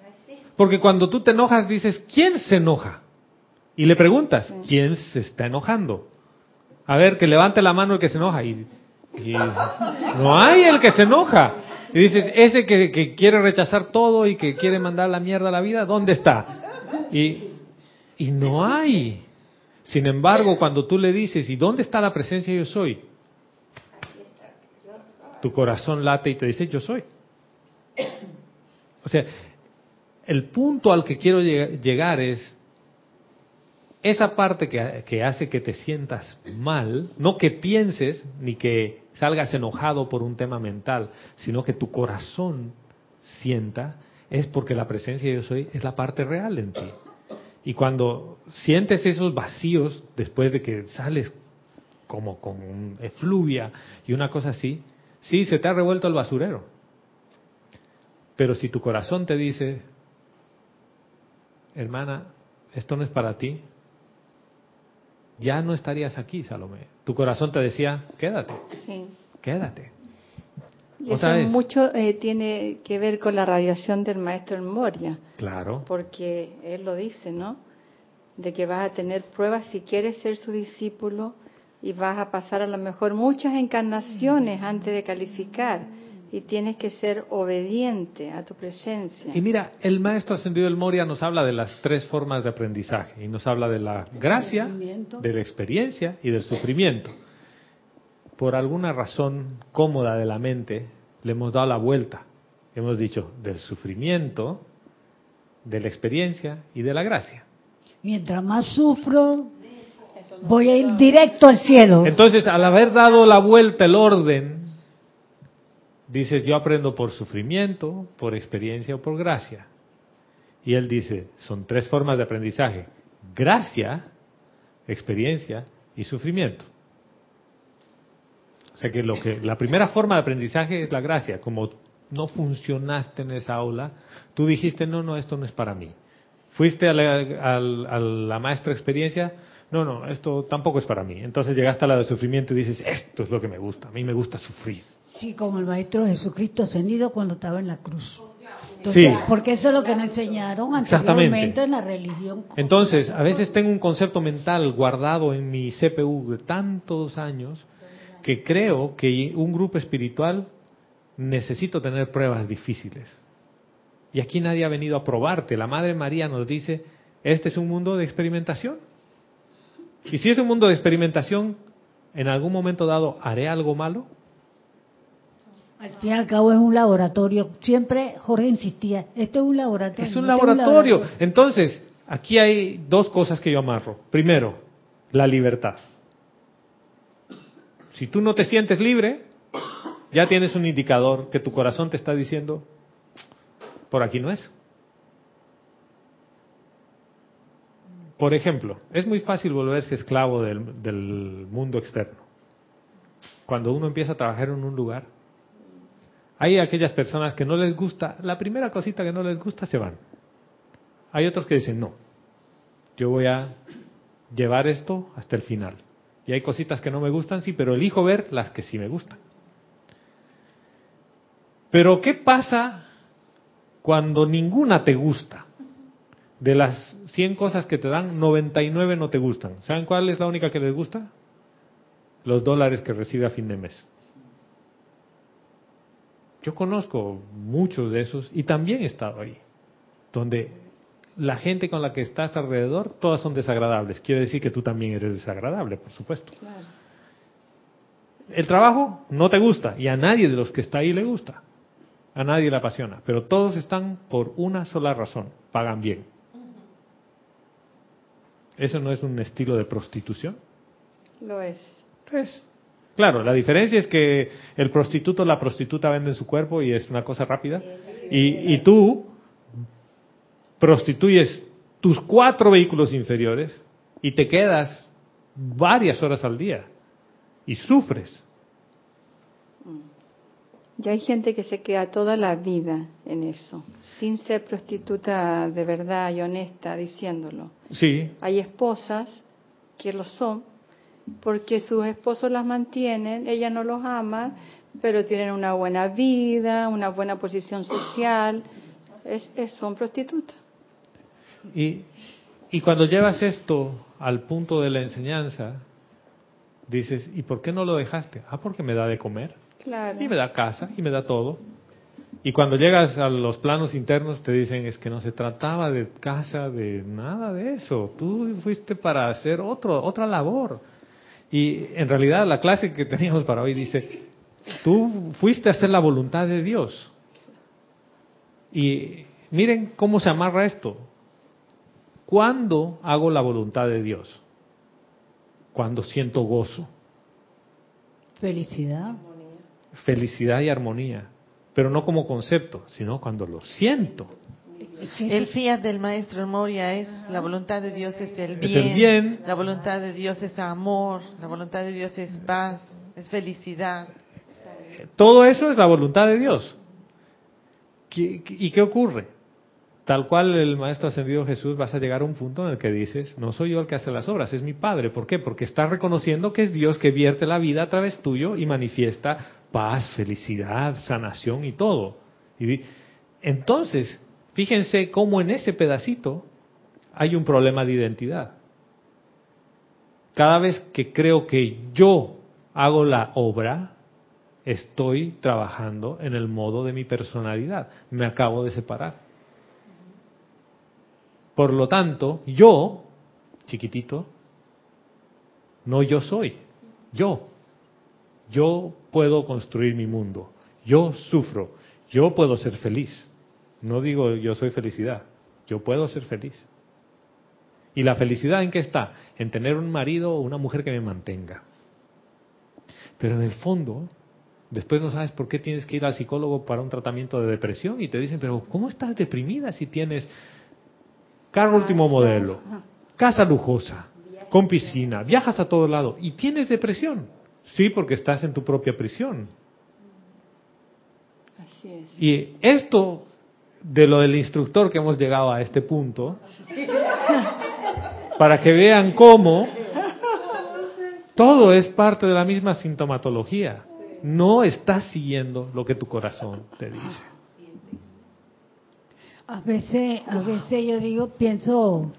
Porque cuando tú te enojas dices, ¿quién se enoja? Y le preguntas, ¿quién se está enojando? A ver, que levante la mano el que se enoja. Y, y no hay el que se enoja. Y dices, ese que, que quiere rechazar todo y que quiere mandar la mierda a la vida, ¿dónde está? Y, y no hay. Sin embargo, cuando tú le dices, ¿y dónde está la presencia yo soy? Tu corazón late y te dice, yo soy. O sea, el punto al que quiero lleg- llegar es esa parte que, que hace que te sientas mal, no que pienses ni que salgas enojado por un tema mental, sino que tu corazón sienta, es porque la presencia de yo soy es la parte real en ti. Y cuando sientes esos vacíos después de que sales como con efluvia y una cosa así, sí, se te ha revuelto el basurero. Pero si tu corazón te dice, hermana, esto no es para ti, ya no estarías aquí, Salomé. Tu corazón te decía, quédate, Sí. quédate. Y Otra eso vez. mucho eh, tiene que ver con la radiación del maestro en Moria, Claro. porque él lo dice, ¿no? De que vas a tener pruebas si quieres ser su discípulo y vas a pasar a lo mejor muchas encarnaciones antes de calificar y tienes que ser obediente a tu presencia. Y mira, el maestro ascendido del Moria nos habla de las tres formas de aprendizaje y nos habla de la gracia, de la experiencia y del sufrimiento. Por alguna razón cómoda de la mente, le hemos dado la vuelta. Hemos dicho del sufrimiento, de la experiencia y de la gracia. Mientras más sufro, voy a ir directo al cielo. Entonces, al haber dado la vuelta el orden, dices, yo aprendo por sufrimiento, por experiencia o por gracia. Y él dice, son tres formas de aprendizaje. Gracia, experiencia y sufrimiento. O sea que, lo que la primera forma de aprendizaje es la gracia. Como no funcionaste en esa aula, tú dijiste, no, no, esto no es para mí. Fuiste a la, a la maestra experiencia, no, no, esto tampoco es para mí. Entonces llegaste a la de sufrimiento y dices, esto es lo que me gusta, a mí me gusta sufrir. Sí, como el Maestro Jesucristo ascendido cuando estaba en la cruz. Entonces, Sí. Porque eso es lo que nos enseñaron anteriormente en la religión. Entonces, a veces tengo un concepto mental guardado en mi CPU de tantos años que creo que un grupo espiritual necesito tener pruebas difíciles. Y aquí nadie ha venido a probarte. La Madre María nos dice, este es un mundo de experimentación. Y si es un mundo de experimentación, en algún momento dado haré algo malo. Al fin y al cabo es un laboratorio. Siempre Jorge insistía, esto es un laboratorio. Es un laboratorio. Entonces, aquí hay dos cosas que yo amarro. Primero, la libertad. Si tú no te sientes libre, ya tienes un indicador que tu corazón te está diciendo, por aquí no es. Por ejemplo, es muy fácil volverse esclavo del, del mundo externo. Cuando uno empieza a trabajar en un lugar, hay aquellas personas que no les gusta, la primera cosita que no les gusta se van. Hay otros que dicen, no, yo voy a llevar esto hasta el final. Y hay cositas que no me gustan, sí, pero elijo ver las que sí me gustan. Pero ¿qué pasa cuando ninguna te gusta? De las 100 cosas que te dan, 99 no te gustan. ¿Saben cuál es la única que les gusta? los dólares que recibe a fin de mes. Yo conozco muchos de esos y también he estado ahí, donde la gente con la que estás alrededor, todas son desagradables. Quiere decir que tú también eres desagradable, por supuesto. El trabajo no te gusta y a nadie de los que está ahí le gusta. A nadie le apasiona, pero todos están por una sola razón, pagan bien. ¿Eso no es un estilo de prostitución? Lo es. Es. Claro, la diferencia es que el prostituto, la prostituta venden su cuerpo y es una cosa rápida. Y, y tú prostituyes tus cuatro vehículos inferiores y te quedas varias horas al día y sufres. Ya hay gente que se queda toda la vida en eso, sin ser prostituta de verdad y honesta diciéndolo. Sí, Hay esposas que lo son porque sus esposos las mantienen, ella no los ama, pero tienen una buena vida, una buena posición social, es, es- son prostitutas. Y, y cuando llevas esto al punto de la enseñanza, dices, ¿y por qué no lo dejaste? Ah, porque me da de comer, Claro. y me da casa, y me da todo. Y cuando llegas a los planos internos te dicen, es que no se trataba de casa, de nada de eso. Tú fuiste para hacer otro, otra labor. Y en realidad la clase que teníamos para hoy dice, tú fuiste a hacer la voluntad de Dios. Y miren cómo se amarra esto. ¿Cuándo hago la voluntad de Dios? Cuando siento gozo, Felicidad. felicidad y armonía. Pero no como concepto, sino cuando lo siento. El fiat del maestro Moria es la voluntad de Dios es el Es bien, el bien. la voluntad de Dios es amor, la voluntad de Dios es paz, es felicidad. Todo eso es la voluntad de Dios. ¿Qué- qué- ¿Y qué ocurre? Tal cual el Maestro Ascendido Jesús, vas a llegar a un punto en el que dices, no soy yo el que hace las obras, es mi Padre. ¿Por qué? Porque estás reconociendo que es Dios que vierte la vida a través tuyo y manifiesta paz, felicidad, sanación y todo. Y entonces, fíjense cómo en ese pedacito hay un problema de identidad. Cada vez que creo que yo hago la obra, estoy trabajando en el modo de mi personalidad. Me acabo de separar. Por lo tanto, yo, chiquitito, no yo soy, yo. Yo puedo construir mi mundo. Yo sufro. Yo puedo ser feliz. No digo yo soy felicidad. Yo puedo ser feliz. ¿Y la felicidad en qué está? En tener un marido o una mujer que me mantenga. Pero en el fondo, después no sabes por qué tienes que ir al psicólogo para un tratamiento de depresión y te dicen, pero ¿cómo estás deprimida si tienes carro último modelo, casa lujosa, con piscina, viajas a todo lado y tienes depresión? Sí, porque estás en tu propia prisión. Así es. Y esto de lo del instructor que hemos llegado a este punto, para que vean cómo todo es parte de la misma sintomatología. No estás siguiendo lo que tu corazón te dice. A veces, a veces yo digo, pienso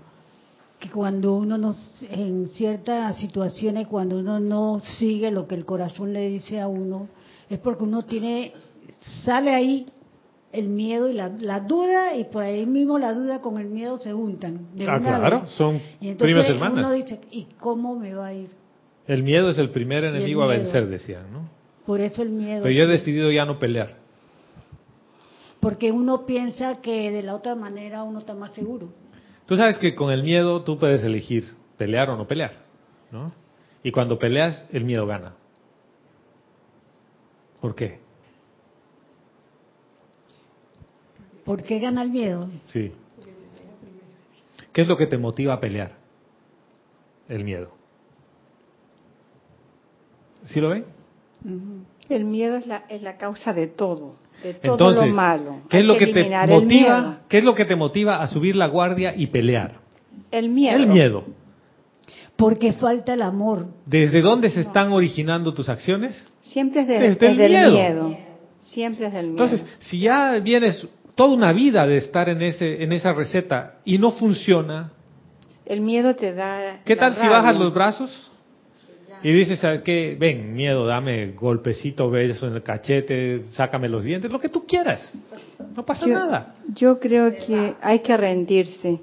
que cuando uno no, en ciertas situaciones, cuando uno no sigue lo que el corazón le dice a uno, es porque uno tiene, sale ahí el miedo y la, la duda, y por ahí mismo la duda con el miedo se juntan. de Ah, una claro, vez. son Y entonces primas hermanas. Uno dice, ¿y cómo me va a ir? El miedo es el primer el enemigo a vencer, decían, ¿no? Por eso el miedo. Pero yo he decidido ya no pelear. Porque uno piensa que de la otra manera uno está más seguro. Tú sabes que con el miedo tú puedes elegir pelear o no pelear, ¿no? Y cuando peleas, el miedo gana. ¿Por qué? ¿Por qué gana el miedo? Sí. ¿Qué es lo que te motiva a pelear? El miedo. ¿Sí lo ven? El miedo es la, es la causa de todo, de todo Entonces, lo malo. ¿qué es lo que te motiva? ¿Qué es lo que te motiva a subir la guardia y pelear? El miedo. El miedo. Porque falta el amor. ¿Desde dónde se están originando tus acciones? Siempre es, de- Desde es el miedo. Siempre es del miedo. Entonces, si ya vienes toda una vida de estar en ese en esa receta y no funciona, el miedo te da. ¿qué tal si bajas los brazos? Y dices, ¿sabes qué? Ven, miedo, dame golpecito, beso en el cachete, sácame los dientes, lo que tú quieras. No pasa Yo- nada. Yo creo que hay que rendirse.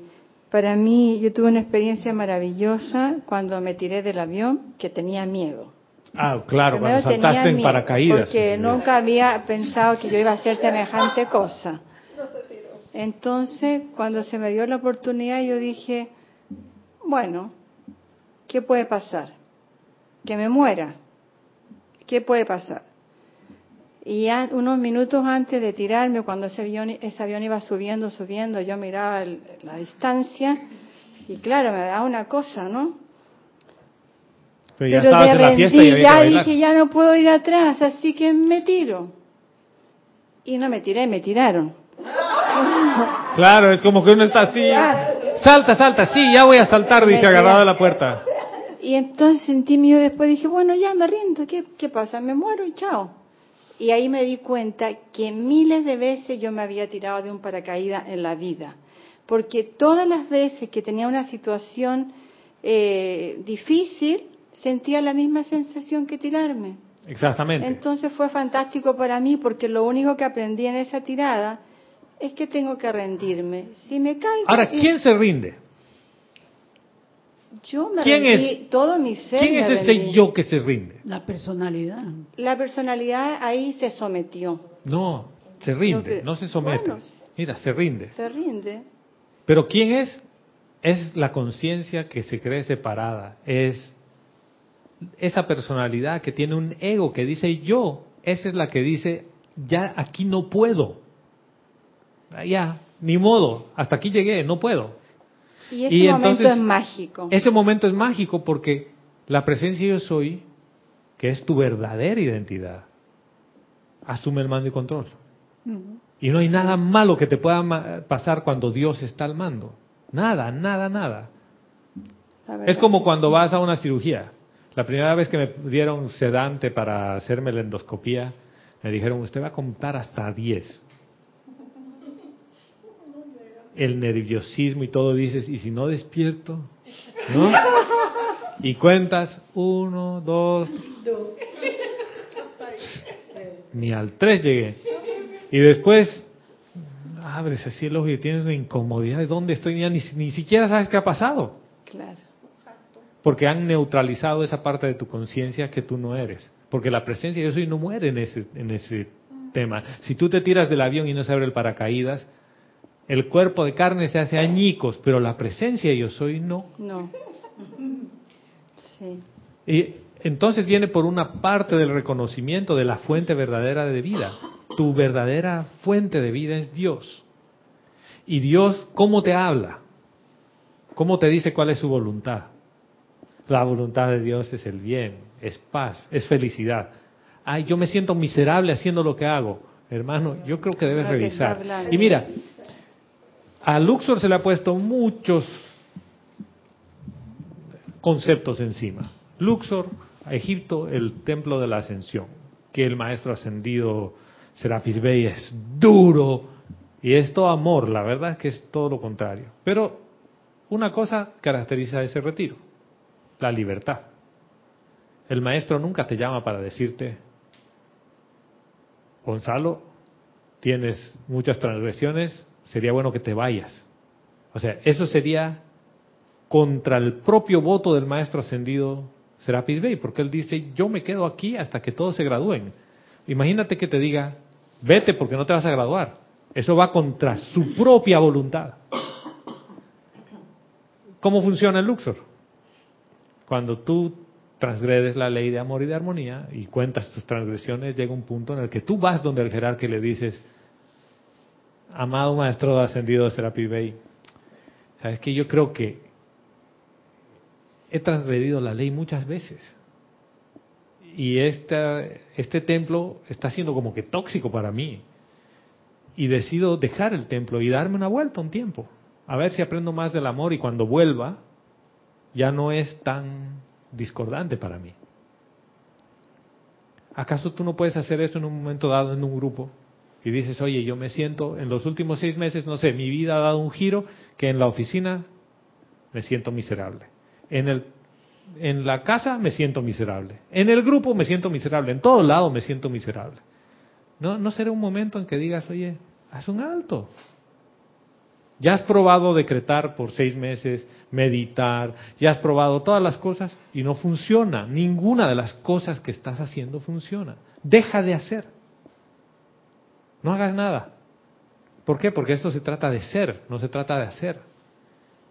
Para mí, yo tuve una experiencia maravillosa cuando me tiré del avión, que tenía miedo. Ah, claro, Primero cuando saltaste en paracaídas. Porque nunca había pensado que yo iba a hacer semejante cosa. Entonces, cuando se me dio la oportunidad, yo dije, bueno, ¿qué puede pasar? Que me muera. ¿Qué puede pasar? Y ya unos minutos antes de tirarme, cuando ese avión, ese avión iba subiendo, subiendo, yo miraba el- la distancia y claro, me da una cosa, ¿no? Pero ya Pero de en la fiesta y ya dije, ya no puedo ir atrás, así que me tiro. Y no me tiré, me tiraron. Claro, es como que uno está así. Salta, salta, sí, ya voy a saltar, dice, agarrado a la puerta. Y entonces sentí miedo después, dije, bueno, ya me rindo, ¿qué, qué pasa? Me muero y chao. Y ahí me di cuenta que miles de veces yo me había tirado de un paracaídas en la vida. Porque todas las veces que tenía una situación eh, difícil, sentía la misma sensación que tirarme. Exactamente. Entonces fue fantástico para mí porque lo único que aprendí en esa tirada es que tengo que rendirme. Si me caigo, Ahora, y- ¿quién se rinde? yo me quién rendí, es- todo mi ser ¿Quién es ese rendí. yo que se rinde? La personalidad. La personalidad ahí se sometió, No, se rinde, que- no se somete. bueno, Mira, se rinde. se rinde. Pero ¿quién es? Es la conciencia que se cree separada. Es esa personalidad que tiene un ego que dice yo. Esa es la que dice, ya aquí no puedo. Ah, Ya, ni modo, hasta aquí llegué, no puedo. Y ese Y momento entonces, es mágico. Ese momento es mágico porque la presencia yo soy, que es tu verdadera identidad, asume el mando y control. Y no hay nada malo que te pueda pasar cuando Dios está al mando. Nada, nada, nada. Es como cuando vas a una cirugía. La primera vez que me dieron sedante para hacerme la endoscopía, me dijeron, usted va a contar hasta 10. El nerviosismo y todo dices, ¿y si no despierto? ¿No? Y cuentas, uno, dos. Ni al tres llegué. Y después abres así el ojo y tienes una incomodidad de dónde estoy, ya ni, ni siquiera sabes qué ha pasado Claro. porque han neutralizado esa parte de tu conciencia que tú no eres. Porque la presencia yo soy no muere en ese, en ese tema. Si tú te tiras del avión y no se abre el paracaídas, el cuerpo de carne se hace añicos, pero la presencia yo soy no. No. Sí. Y entonces viene por una parte del reconocimiento de la fuente verdadera de vida. Tu verdadera fuente de vida es Dios. Y Dios, ¿cómo te habla? ¿Cómo te dice cuál es su voluntad? La voluntad de Dios es el bien, es paz, es felicidad. Ay, yo me siento miserable haciendo lo que hago. Hermano, yo creo que debes revisar. Y mira, a Luxor se le ha puesto muchos conceptos encima. Luxor, Egipto, el templo de la ascensión, que el maestro ascendido Serapis Bey es duro y es todo amor, la verdad es que es todo lo contrario. Pero una cosa caracteriza ese retiro, la libertad. El maestro nunca te llama para decirte, Gonzalo, tienes muchas transgresiones, sería bueno que te vayas. O sea, eso sería contra el propio voto del maestro ascendido Serapis Bey, porque él dice, yo me quedo aquí hasta que todos se gradúen. Imagínate que te diga, vete porque no te vas a graduar. Eso va contra su propia voluntad. ¿Cómo funciona el Luxor? Cuando tú transgredes la ley de amor y de armonía y cuentas tus transgresiones, llega un punto en el que tú vas donde el jerarca y le dices, amado maestro ascendido Serapis Bey, sabes que yo creo que he transgredido la ley muchas veces. Y esta, este templo está siendo como que tóxico para mí. Y decido dejar el templo y darme una vuelta un tiempo. A ver si aprendo más del amor y cuando vuelva ya no es tan discordante para mí. ¿Acaso tú no puedes hacer eso en un momento dado en un grupo? Y dices, oye, yo me siento, en los últimos seis meses, no sé, mi vida ha dado un giro que en la oficina me siento miserable. En el en la casa me siento miserable, en el grupo me siento miserable, en todo lado me siento miserable. No, no será un momento en que digas, oye, haz un alto. Ya has probado decretar por seis meses, meditar, ya has probado todas las cosas y no funciona. Ninguna de las cosas que estás haciendo funciona. Deja de hacer. No hagas nada. ¿Por qué? Porque esto se trata de ser, no se trata de hacer.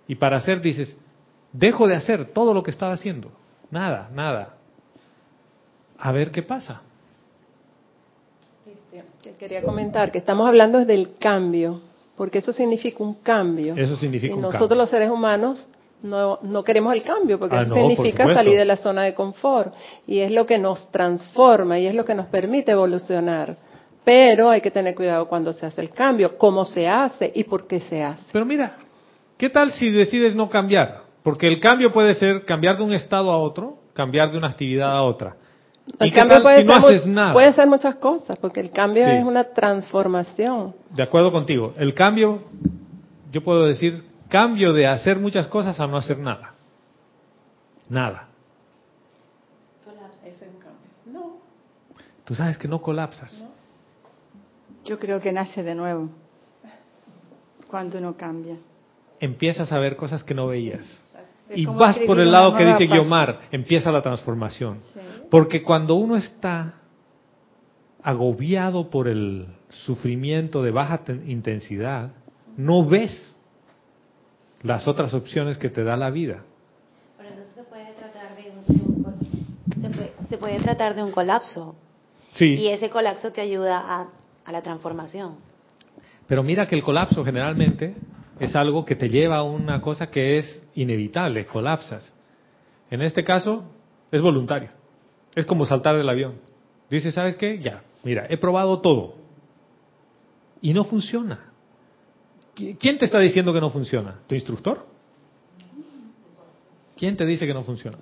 Y para hacer dices, dejo de hacer todo lo que estaba haciendo. Nada, nada. A ver qué pasa. Este, quería comentar que estamos hablando del cambio, porque eso significa un cambio. Eso significa y un nosotros cambio. los seres humanos no, no queremos el cambio, porque Ah, eso no, significa salir de la zona de confort. Y es lo que nos transforma y es lo que nos permite evolucionar. Pero hay que tener cuidado cuando se hace el cambio, cómo se hace y por qué se hace. Pero mira, ¿qué tal si decides no cambiar? Porque el cambio puede ser cambiar de un estado a otro, cambiar de una actividad a otra. El ¿Y qué cambio puede, si no ser, mu- haces nada? puede ser muchas cosas, porque el cambio Sí. es una transformación. De acuerdo contigo. El cambio, yo puedo decir, cambio de hacer muchas cosas a no hacer nada. Nada. No. Tú sabes que no colapsas. Yo creo que nace de nuevo cuando uno cambia. Empiezas a ver cosas que no veías. Y vas por el lado que dice. Guiomar, empieza la transformación. Sí. Porque cuando uno está agobiado por el sufrimiento de baja ten- intensidad, no ves las otras opciones que te da la vida. Pero entonces se puede tratar de un, se puede, se puede tratar de un colapso. Y Sí, ese colapso te ayuda a, a la transformación. pero mira que el colapso generalmente es algo que te lleva a una cosa que es inevitable, colapsas. En este caso es voluntario. Es como saltar del avión. Dices, ¿sabes qué? Ya, mira, he probado todo. Y no funciona. ¿Qui- ¿Quién te está diciendo que no funciona? ¿Tu instructor? ¿Quién te dice que no funciona?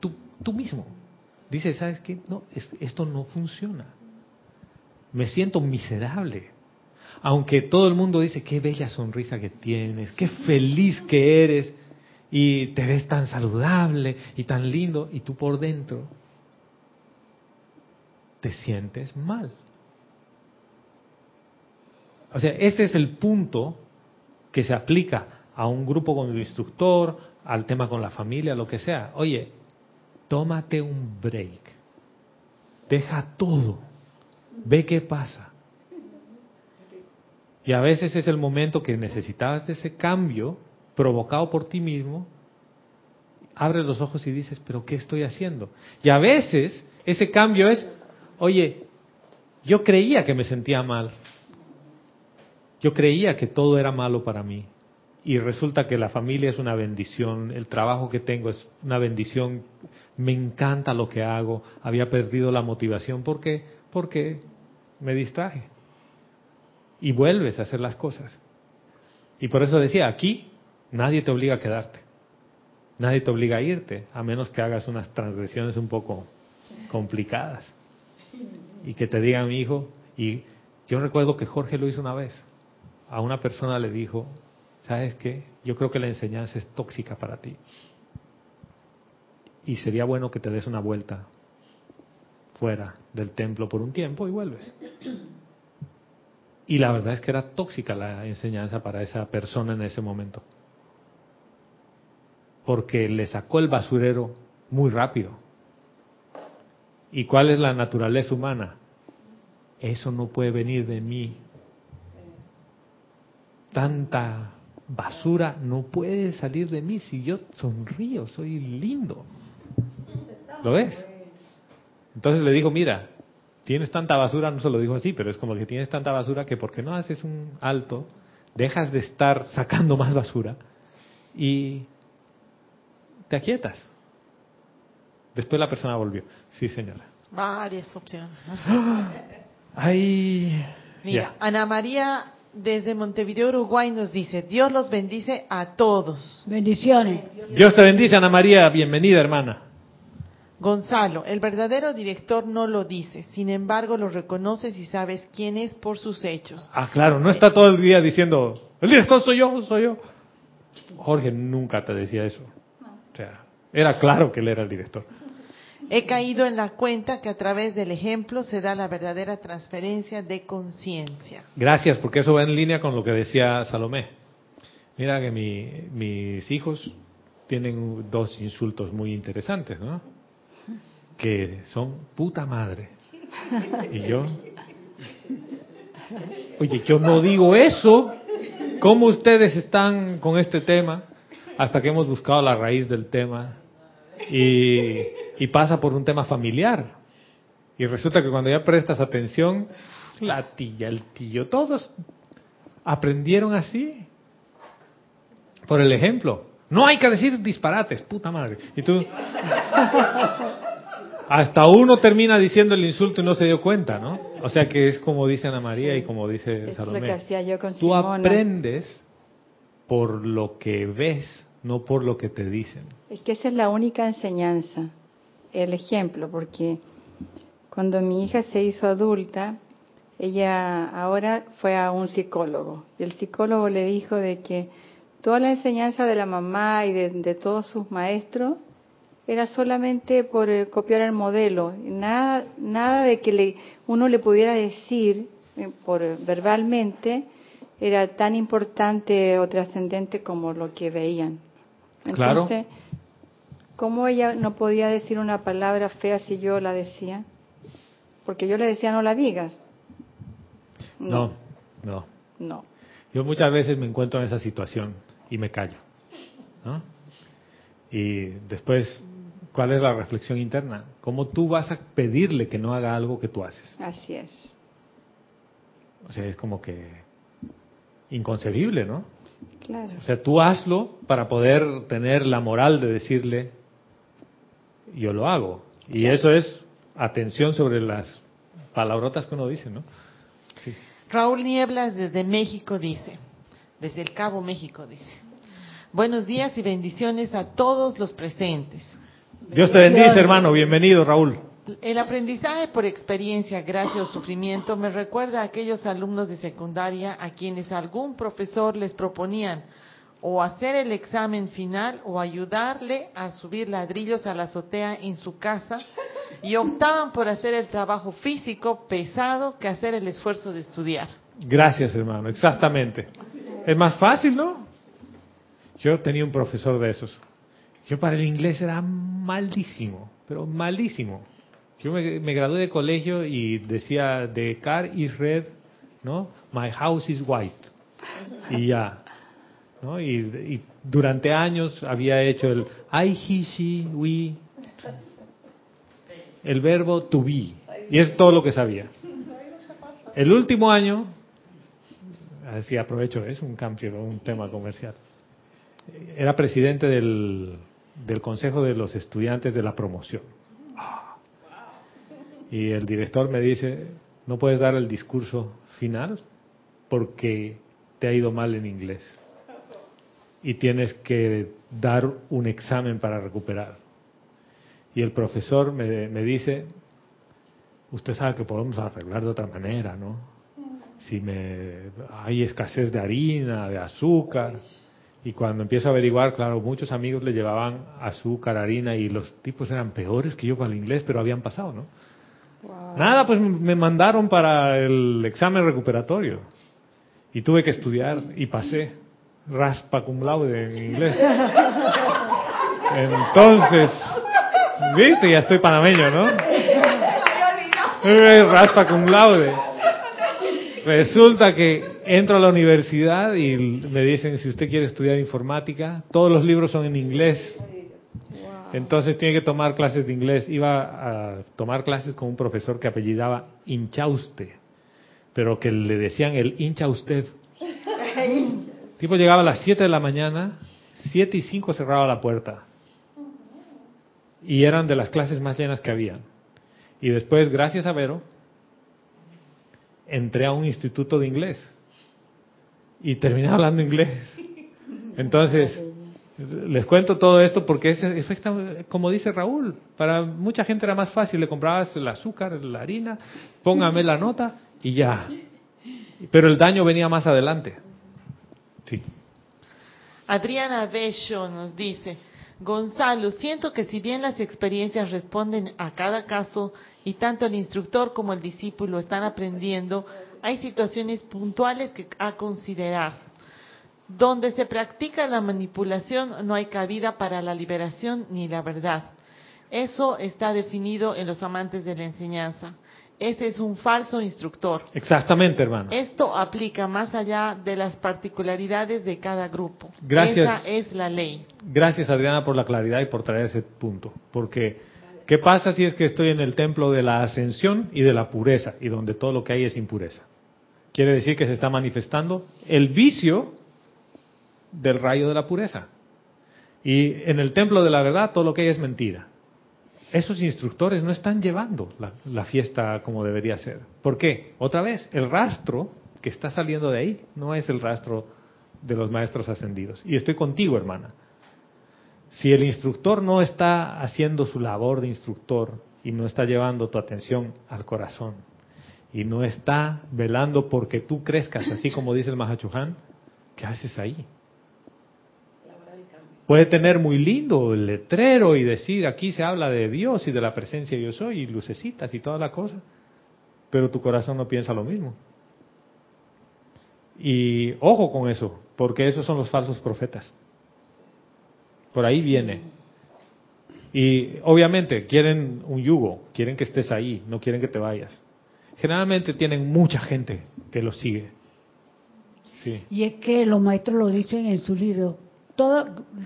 Tú, tú mismo. Dices, ¿sabes qué? No, es- esto no funciona. Me siento miserable. Aunque todo el mundo dice, qué bella sonrisa que tienes, qué feliz que eres, y te ves tan saludable y tan lindo, y tú por dentro te sientes mal. O sea, este es el punto que se aplica a un grupo con el instructor, al tema con la familia, lo que sea. Oye, tómate un break. Deja todo. Ve qué pasa. Y a veces es el momento que necesitabas ese cambio provocado por ti mismo. Abres los ojos y dices, pero ¿qué estoy haciendo? Y a veces ese cambio es, oye, yo creía que me sentía mal. Yo creía que todo era malo para mí. Y resulta que la familia es una bendición, el trabajo que tengo es una bendición, me encanta lo que hago, había perdido la motivación. ¿Por qué? Porque me distraje. Y vuelves a hacer las cosas. Y por eso decía, aquí nadie te obliga a quedarte. Nadie te obliga a irte, a menos que hagas unas transgresiones un poco complicadas. Y que te digan, mi hijo, y yo recuerdo que Jorge lo hizo una vez. A una persona le dijo, ¿sabes qué? Yo creo que la enseñanza es tóxica para ti. Y sería bueno que te des una vuelta fuera del templo por un tiempo y vuelves. Y la verdad es que era tóxica la enseñanza para esa persona en ese momento. Porque le sacó el basurero muy rápido. ¿Y cuál es la naturaleza humana? Eso no puede venir de mí. Tanta basura no puede salir de mí si yo sonrío, soy lindo. ¿Lo ves? Entonces le digo, mira, tienes tanta basura, no se lo dijo así, pero es como que tienes tanta basura que porque no haces un alto, dejas de estar sacando más basura y te aquietas. Después la persona volvió. Sí, señora. Varias opciones. Ay, Mira. Ana María desde Montevideo, Uruguay nos dice, Dios los bendice a todos. Bendiciones. Dios te bendice, Ana María. Bienvenida, hermana. Gonzalo, el verdadero director no lo dice, sin embargo lo reconoces y sabes quién es por sus hechos. Ah, claro, no está todo el día diciendo, el director soy yo, soy yo. Jorge nunca te decía eso. O sea, Era claro que él era el director. He caído en la cuenta que a través del ejemplo se da la verdadera transferencia de conciencia. Gracias, porque eso va en línea con lo que decía Salomé. Mira que mi- mis hijos tienen dos insultos muy interesantes, ¿no? Que son puta madre. Y yo, oye, yo no digo eso. ¿Cómo ustedes están con este tema? Hasta que hemos buscado la raíz del tema y, y pasa por un tema familiar. Y resulta que cuando ya prestas atención, la tía, el tío, todos aprendieron así. Por el ejemplo. No hay que decir disparates, puta madre. Y tú... Hasta uno termina diciendo el insulto y no se dio cuenta, ¿no? O sea que es como dice Ana María y como dice Es lo Salomé. que hacía yo con Tú aprendes por lo que ves, no por lo que te dicen. Es que esa es la única enseñanza, el ejemplo, porque cuando mi hija se hizo adulta, ella ahora fue a un psicólogo y el psicólogo le dijo de que toda la enseñanza de la mamá y de, de todos sus maestros era solamente por eh, copiar el modelo, nada, nada de que le, uno le pudiera decir eh, por eh, verbalmente era tan importante o trascendente como lo que veían. Claro. Entonces, ¿cómo ella no podía decir una palabra fea si yo la decía? Porque yo le decía no la digas. No, no. No. Yo muchas veces me encuentro en esa situación y me callo. ¿no? Y después, ¿cuál es la reflexión interna? ¿Cómo tú vas a pedirle que no haga algo que tú haces? Así es. O sea, es como que inconcebible, ¿no? Claro. O sea, tú hazlo para poder tener la moral de decirle, yo lo hago. Y eso es atención sobre las palabrotas que uno dice, ¿no? Sí. Raúl Nieblas desde México dice, desde el Cabo México dice, buenos días y bendiciones a todos los presentes. Dios te bendice, hermano. Bienvenido, Raúl. El aprendizaje por experiencia, gracia o sufrimiento me recuerda a aquellos alumnos de secundaria a quienes algún profesor les proponían o hacer el examen final o ayudarle a subir ladrillos a la azotea en su casa y optaban por hacer el trabajo físico pesado que hacer el esfuerzo de estudiar. Gracias, hermano. Exactamente. Es más fácil, ¿no? Yo tenía un profesor de esos. Yo para el inglés era malísimo, pero malísimo. Yo me, gradué de colegio y decía, the car is red, ¿no? My house is white. Y ya. ¿no? Y, y durante años había hecho el I, he, she, we. El verbo to be. Y es todo lo que sabía. El último año, así aprovecho, es un cambio, un tema comercial. Era presidente del, del Consejo de los Estudiantes de la Promoción. Y el director me dice, no puedes dar el discurso final porque te ha ido mal en inglés. Y tienes que dar un examen para recuperar. Y el profesor me, me dice, usted sabe que podemos arreglar de otra manera, ¿no? Si me, hay escasez de harina, de azúcar. Y cuando empiezo a averiguar, claro, muchos amigos le llevaban azúcar, harina y los tipos eran peores que yo para el inglés, pero habían pasado, ¿no? Nada, pues me mandaron para el examen recuperatorio y tuve que estudiar y pasé raspa cum laude en inglés. Entonces, viste, ya estoy panameño, ¿no? Eh, Raspa cum laude. Resulta que entro a la universidad y me dicen, si usted quiere estudiar informática, todos los libros son en inglés. Entonces tiene que tomar clases de inglés. Iba a tomar clases con un profesor que apellidaba Inchauste, pero que le decían el hincha usted. El tipo llegaba a las 7 de la mañana, 7 y 5 cerraba la puerta. Y eran de las clases más llenas que había. Y después, gracias a Vero, entré a un instituto de inglés. Y terminé hablando inglés. Entonces, les cuento todo esto porque es, como dice Raúl, para mucha gente era más fácil, le comprabas el azúcar, la harina, póngame la nota y ya. Pero el daño venía más adelante. Sí. Adriana Bello nos dice, Gonzalo, siento que si bien las experiencias responden a cada caso y tanto el instructor como el discípulo están aprendiendo, hay situaciones puntuales que a considerar. Donde se practica la manipulación no hay cabida para la liberación ni la verdad. Eso está definido en los amantes de la enseñanza. Ese es un falso instructor. Exactamente, hermano. Esto aplica más allá de las particularidades de cada grupo. Gracias. Esa es la ley. Gracias, Adriana, por la claridad y por traer ese punto. Porque, ¿qué pasa si es que estoy en el templo de la ascensión y de la pureza, y donde todo lo que hay es impureza? Quiere decir que se está manifestando el vicio del rayo de la pureza. Y en el templo de la verdad todo lo que hay es mentira esos instructores no están llevando la, fiesta como debería ser. ¿Por qué? Otra vez, el rastro que está saliendo de ahí no es el rastro de los maestros ascendidos. Y estoy contigo, hermana. Si el instructor no está haciendo su labor de instructor y no está llevando tu atención al corazón y no está velando porque tú crezcas, así como dice el Mahachuhan, ¿qué haces ahí? Puede tener muy lindo el letrero y decir aquí se habla de Dios y de la presencia yo soy y lucecitas y toda la cosa, pero tu corazón no piensa lo mismo. Y ojo con eso, porque esos son los falsos profetas. Por ahí viene. Y obviamente quieren un yugo, quieren que estés ahí, no quieren que te vayas. Generalmente tienen mucha gente que los sigue. Sí. Y es que los maestros lo dicen en su libro,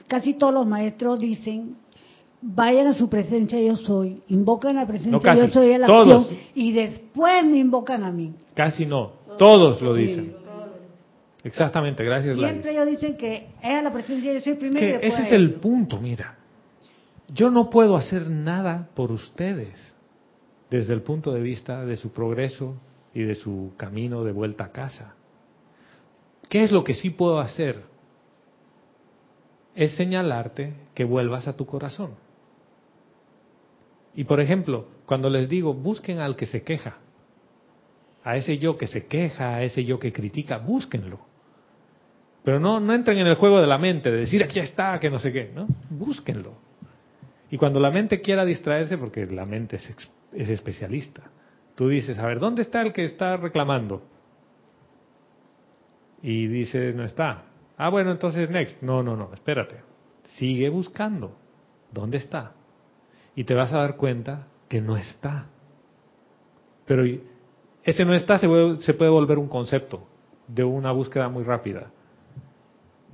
casi todos los maestros dicen, vayan a su presencia yo soy, invocan la presencia yo soy a la acción y después me invocan a mí. Casi no, todos, lo dicen. Exactamente, gracias. Siempre ellos dicen que es la presencia yo soy primero. ese es el punto, mira. Yo no puedo hacer nada por ustedes desde el punto de vista de su progreso y de su camino de vuelta a casa. ¿Qué es lo que sí puedo hacer? es señalarte que vuelvas a tu corazón. Y por ejemplo, cuando les digo, busquen al que se queja, a ese yo que se queja, a ese yo que critica, búsquenlo. Pero no, no entren en el juego de la mente, de decir aquí está, que no sé qué, ¿no? Búsquenlo. Y cuando la mente quiera distraerse, porque la mente es, es especialista, tú dices, a ver, ¿dónde está el que está reclamando? Y dices, no está. Ah, bueno, entonces next. No, no, no, espérate. Sigue buscando. ¿Dónde está? Y te vas a dar cuenta que no está. Pero ese no está se se puede volver un concepto de una búsqueda muy rápida.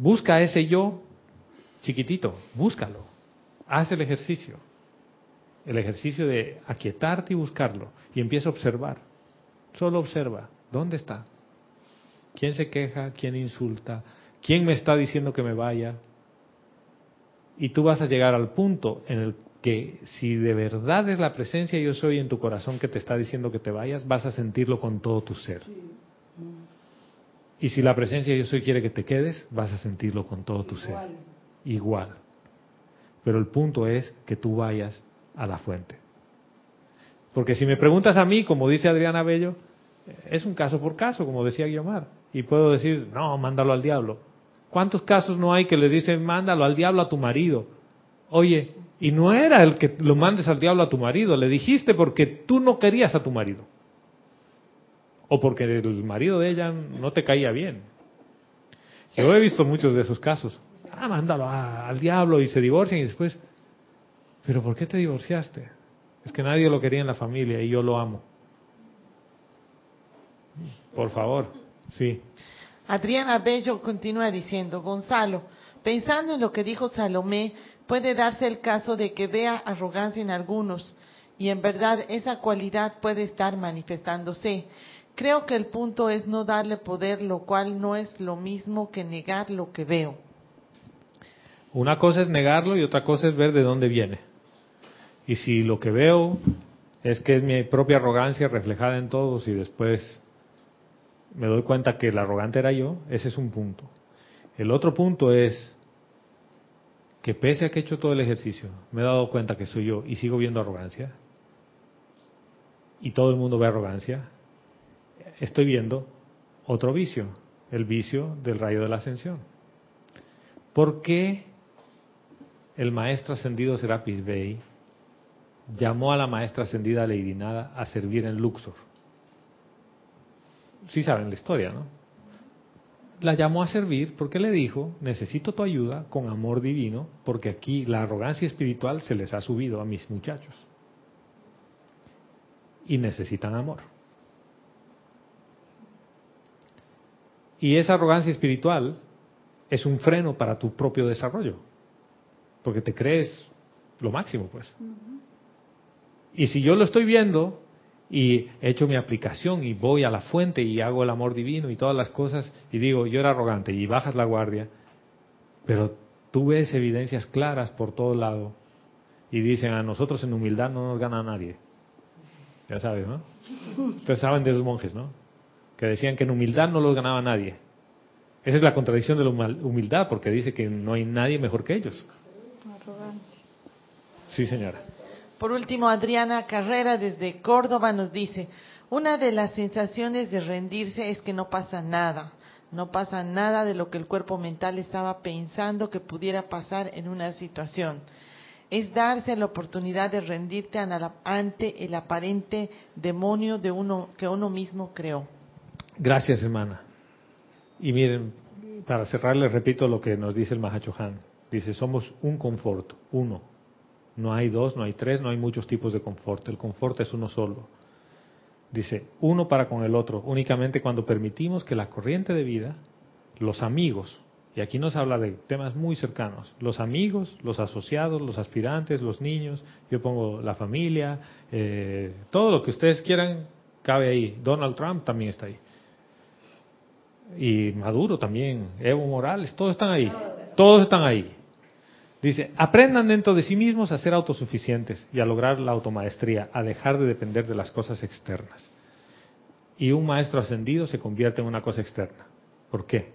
Busca ese yo chiquitito, búscalo. Haz el ejercicio. El ejercicio de aquietarte y buscarlo. Y empieza a observar. Solo observa. ¿Dónde está? ¿Quién se queja? ¿Quién insulta? ¿Quién me está diciendo que me vaya? Y tú vas a llegar al punto en el que si de verdad es la presencia yo soy en tu corazón que te está diciendo que te vayas, vas a sentirlo con todo tu ser. Y si la presencia yo soy quiere que te quedes, vas a sentirlo con todo tu ser. Igual. Pero el punto es que tú vayas a la fuente. Porque si me preguntas a mí, como dice Adriana Bello, es un caso por caso, como decía Guiomar. Y puedo decir, no, mándalo al diablo. ¿Cuántos casos no hay que le dicen, mándalo al diablo a tu marido? Oye, y no era el que lo mandes al diablo a tu marido, le dijiste porque tú no querías a tu marido. O porque el marido de ella no te caía bien. Yo he visto muchos de esos casos. Ah, mándalo al diablo y se divorcian y después, pero ¿por qué te divorciaste? Es que nadie lo quería en la familia y yo lo amo. Por favor, sí. Adriana Bello continúa diciendo, Gonzalo, pensando en lo que dijo Salomé, puede darse el caso de que vea arrogancia en algunos y en verdad esa cualidad puede estar manifestándose. Creo que el punto es no darle poder, lo cual no es lo mismo que negar lo que veo. Una cosa es negarlo y otra cosa es ver de dónde viene. Y si lo que veo es que es mi propia arrogancia reflejada en todos y después me doy cuenta que el arrogante era yo, ese es un punto. El otro punto es que pese a que he hecho todo el ejercicio, me he dado cuenta que soy yo y sigo viendo arrogancia, y todo el mundo ve arrogancia, estoy viendo otro vicio, el vicio del rayo de la ascensión. ¿Por qué el maestro ascendido Serapis Bey llamó a la maestra ascendida Lady Nada a servir en Luxor. Sí saben la historia, ¿no? La llamó a servir porque le dijo, necesito tu ayuda con amor divino, porque aquí la arrogancia espiritual se les ha subido a mis muchachos. Y necesitan amor. Y esa arrogancia espiritual es un freno para tu propio desarrollo, porque te crees lo máximo, pues. Y si yo lo estoy viendo y he hecho mi aplicación y voy a la fuente y hago el amor divino y todas las cosas y digo, yo era arrogante y bajas la guardia, pero tú ves evidencias claras por todo lado y dicen, a nosotros en humildad no nos gana nadie. Ya sabes, ¿no? Ustedes saben de esos monjes, ¿no? Que decían que en humildad no los ganaba nadie. Esa es la contradicción de la humildad, porque dice que no hay nadie mejor que ellos. Sí, señora. Por último, Adriana Carrera desde Córdoba nos dice, una de las sensaciones de rendirse es que no pasa nada, no pasa nada de lo que el cuerpo mental estaba pensando que pudiera pasar en una situación. Es darse la oportunidad de rendirte ante el aparente demonio de uno que uno mismo creó. Gracias, hermana. Y miren, para cerrar les repito lo que nos dice el Mahachohan. Dice, somos un confort, uno. No hay dos, no hay tres, no hay muchos tipos de confort. El confort es uno solo. Dice, uno para con el otro, únicamente cuando permitimos que la corriente de vida, los amigos, y aquí nos habla de temas muy cercanos, los amigos, los asociados, los aspirantes, los niños, yo pongo la familia, eh, todo lo que ustedes quieran cabe ahí. Donald Trump también está ahí. Y Maduro también, Evo Morales, todos están ahí. Todos están ahí. Dice, aprendan dentro de sí mismos a ser autosuficientes y a lograr la automaestría, a dejar de depender de las cosas externas. Y un maestro ascendido se convierte en una cosa externa. ¿Por qué?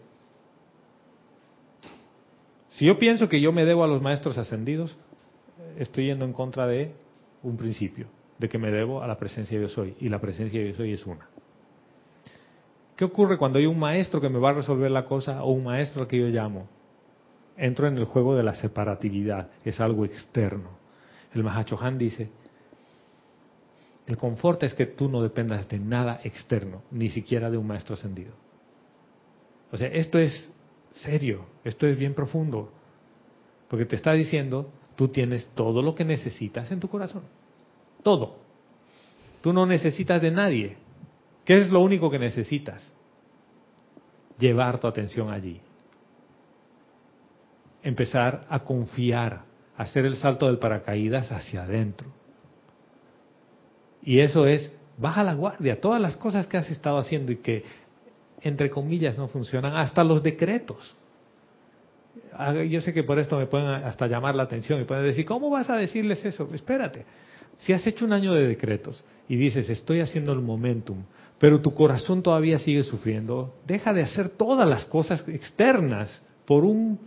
Si yo pienso que yo me debo a los maestros ascendidos, estoy yendo en contra de un principio, de que me debo a la presencia de yo soy. Y la presencia de yo soy es una. ¿Qué ocurre cuando hay un maestro que me va a resolver la cosa o un maestro al que yo llamo? entro en el juego de la separatividad, es algo externo. El Mahachohan dice, el confort es que tú no dependas de nada externo, ni siquiera de un maestro ascendido. O sea, esto es serio, esto es bien profundo, porque te está diciendo, tú tienes todo lo que necesitas en tu corazón, todo. Tú no necesitas de nadie. ¿Qué es lo único que necesitas? Llevar tu atención allí empezar a confiar, hacer el salto del paracaídas hacia adentro. Y eso es, baja la guardia, todas las cosas que has estado haciendo y que, entre comillas, no funcionan, hasta los decretos. Ah, yo sé que por esto me pueden hasta llamar la atención y pueden decir, ¿cómo vas a decirles eso? Espérate, si has hecho un año de decretos y dices, estoy haciendo el momentum, pero tu corazón todavía sigue sufriendo, deja de hacer todas las cosas externas por un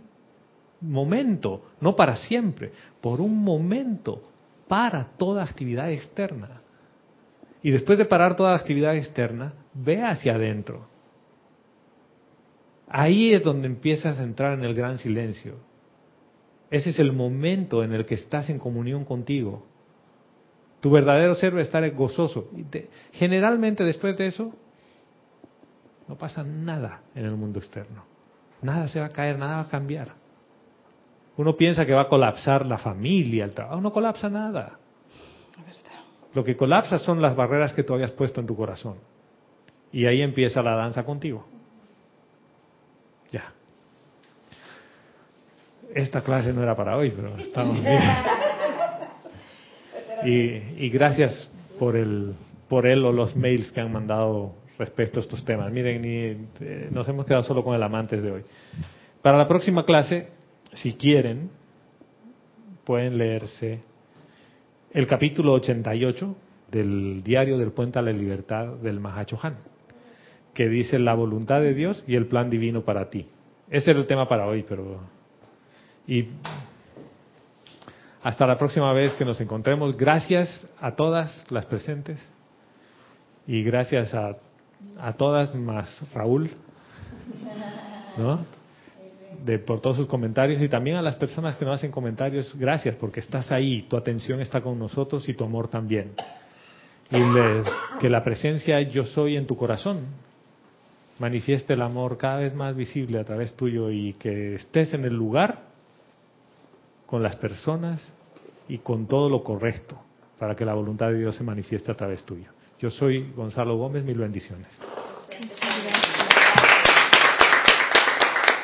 momento, no para siempre, por un momento, para toda actividad externa. Y después de parar toda actividad externa, ve hacia adentro. Ahí es donde empiezas a entrar en el gran silencio. Ese es el momento en el que estás en comunión contigo. Tu verdadero ser va a estar gozoso. generalmente después de eso, no pasa nada en el mundo externo. Nada se va a caer, nada va a cambiar. Uno piensa que va a colapsar la familia, el trabajo. No colapsa nada. Lo que colapsa son las barreras que tú habías puesto en tu corazón. Y ahí empieza la danza contigo. Ya. Esta clase no era para hoy, pero estamos bien. Y, gracias por el, por él o los mails que han mandado respecto a estos temas. Miren, eh, nos hemos quedado solo con el amantes de hoy. Para la próxima clase si quieren, pueden leerse el capítulo 88 del diario del Puente a la Libertad del Mahachohan, que dice la voluntad de Dios y el plan divino para ti. Ese era el tema para hoy, pero... Y hasta la próxima vez que nos encontremos. Gracias a todas las presentes y gracias a, todas más Raúl, ¿no? de, por todos sus comentarios y también a las personas que no hacen comentarios, gracias porque estás ahí, tu atención está con nosotros y tu amor también. Y que la presencia yo soy en tu corazón manifieste el amor cada vez más visible a través tuyo y que estés en el lugar con las personas y con todo lo correcto para que la voluntad de Dios se manifieste a través tuyo. Yo soy Gonzalo Gómez, mil bendiciones.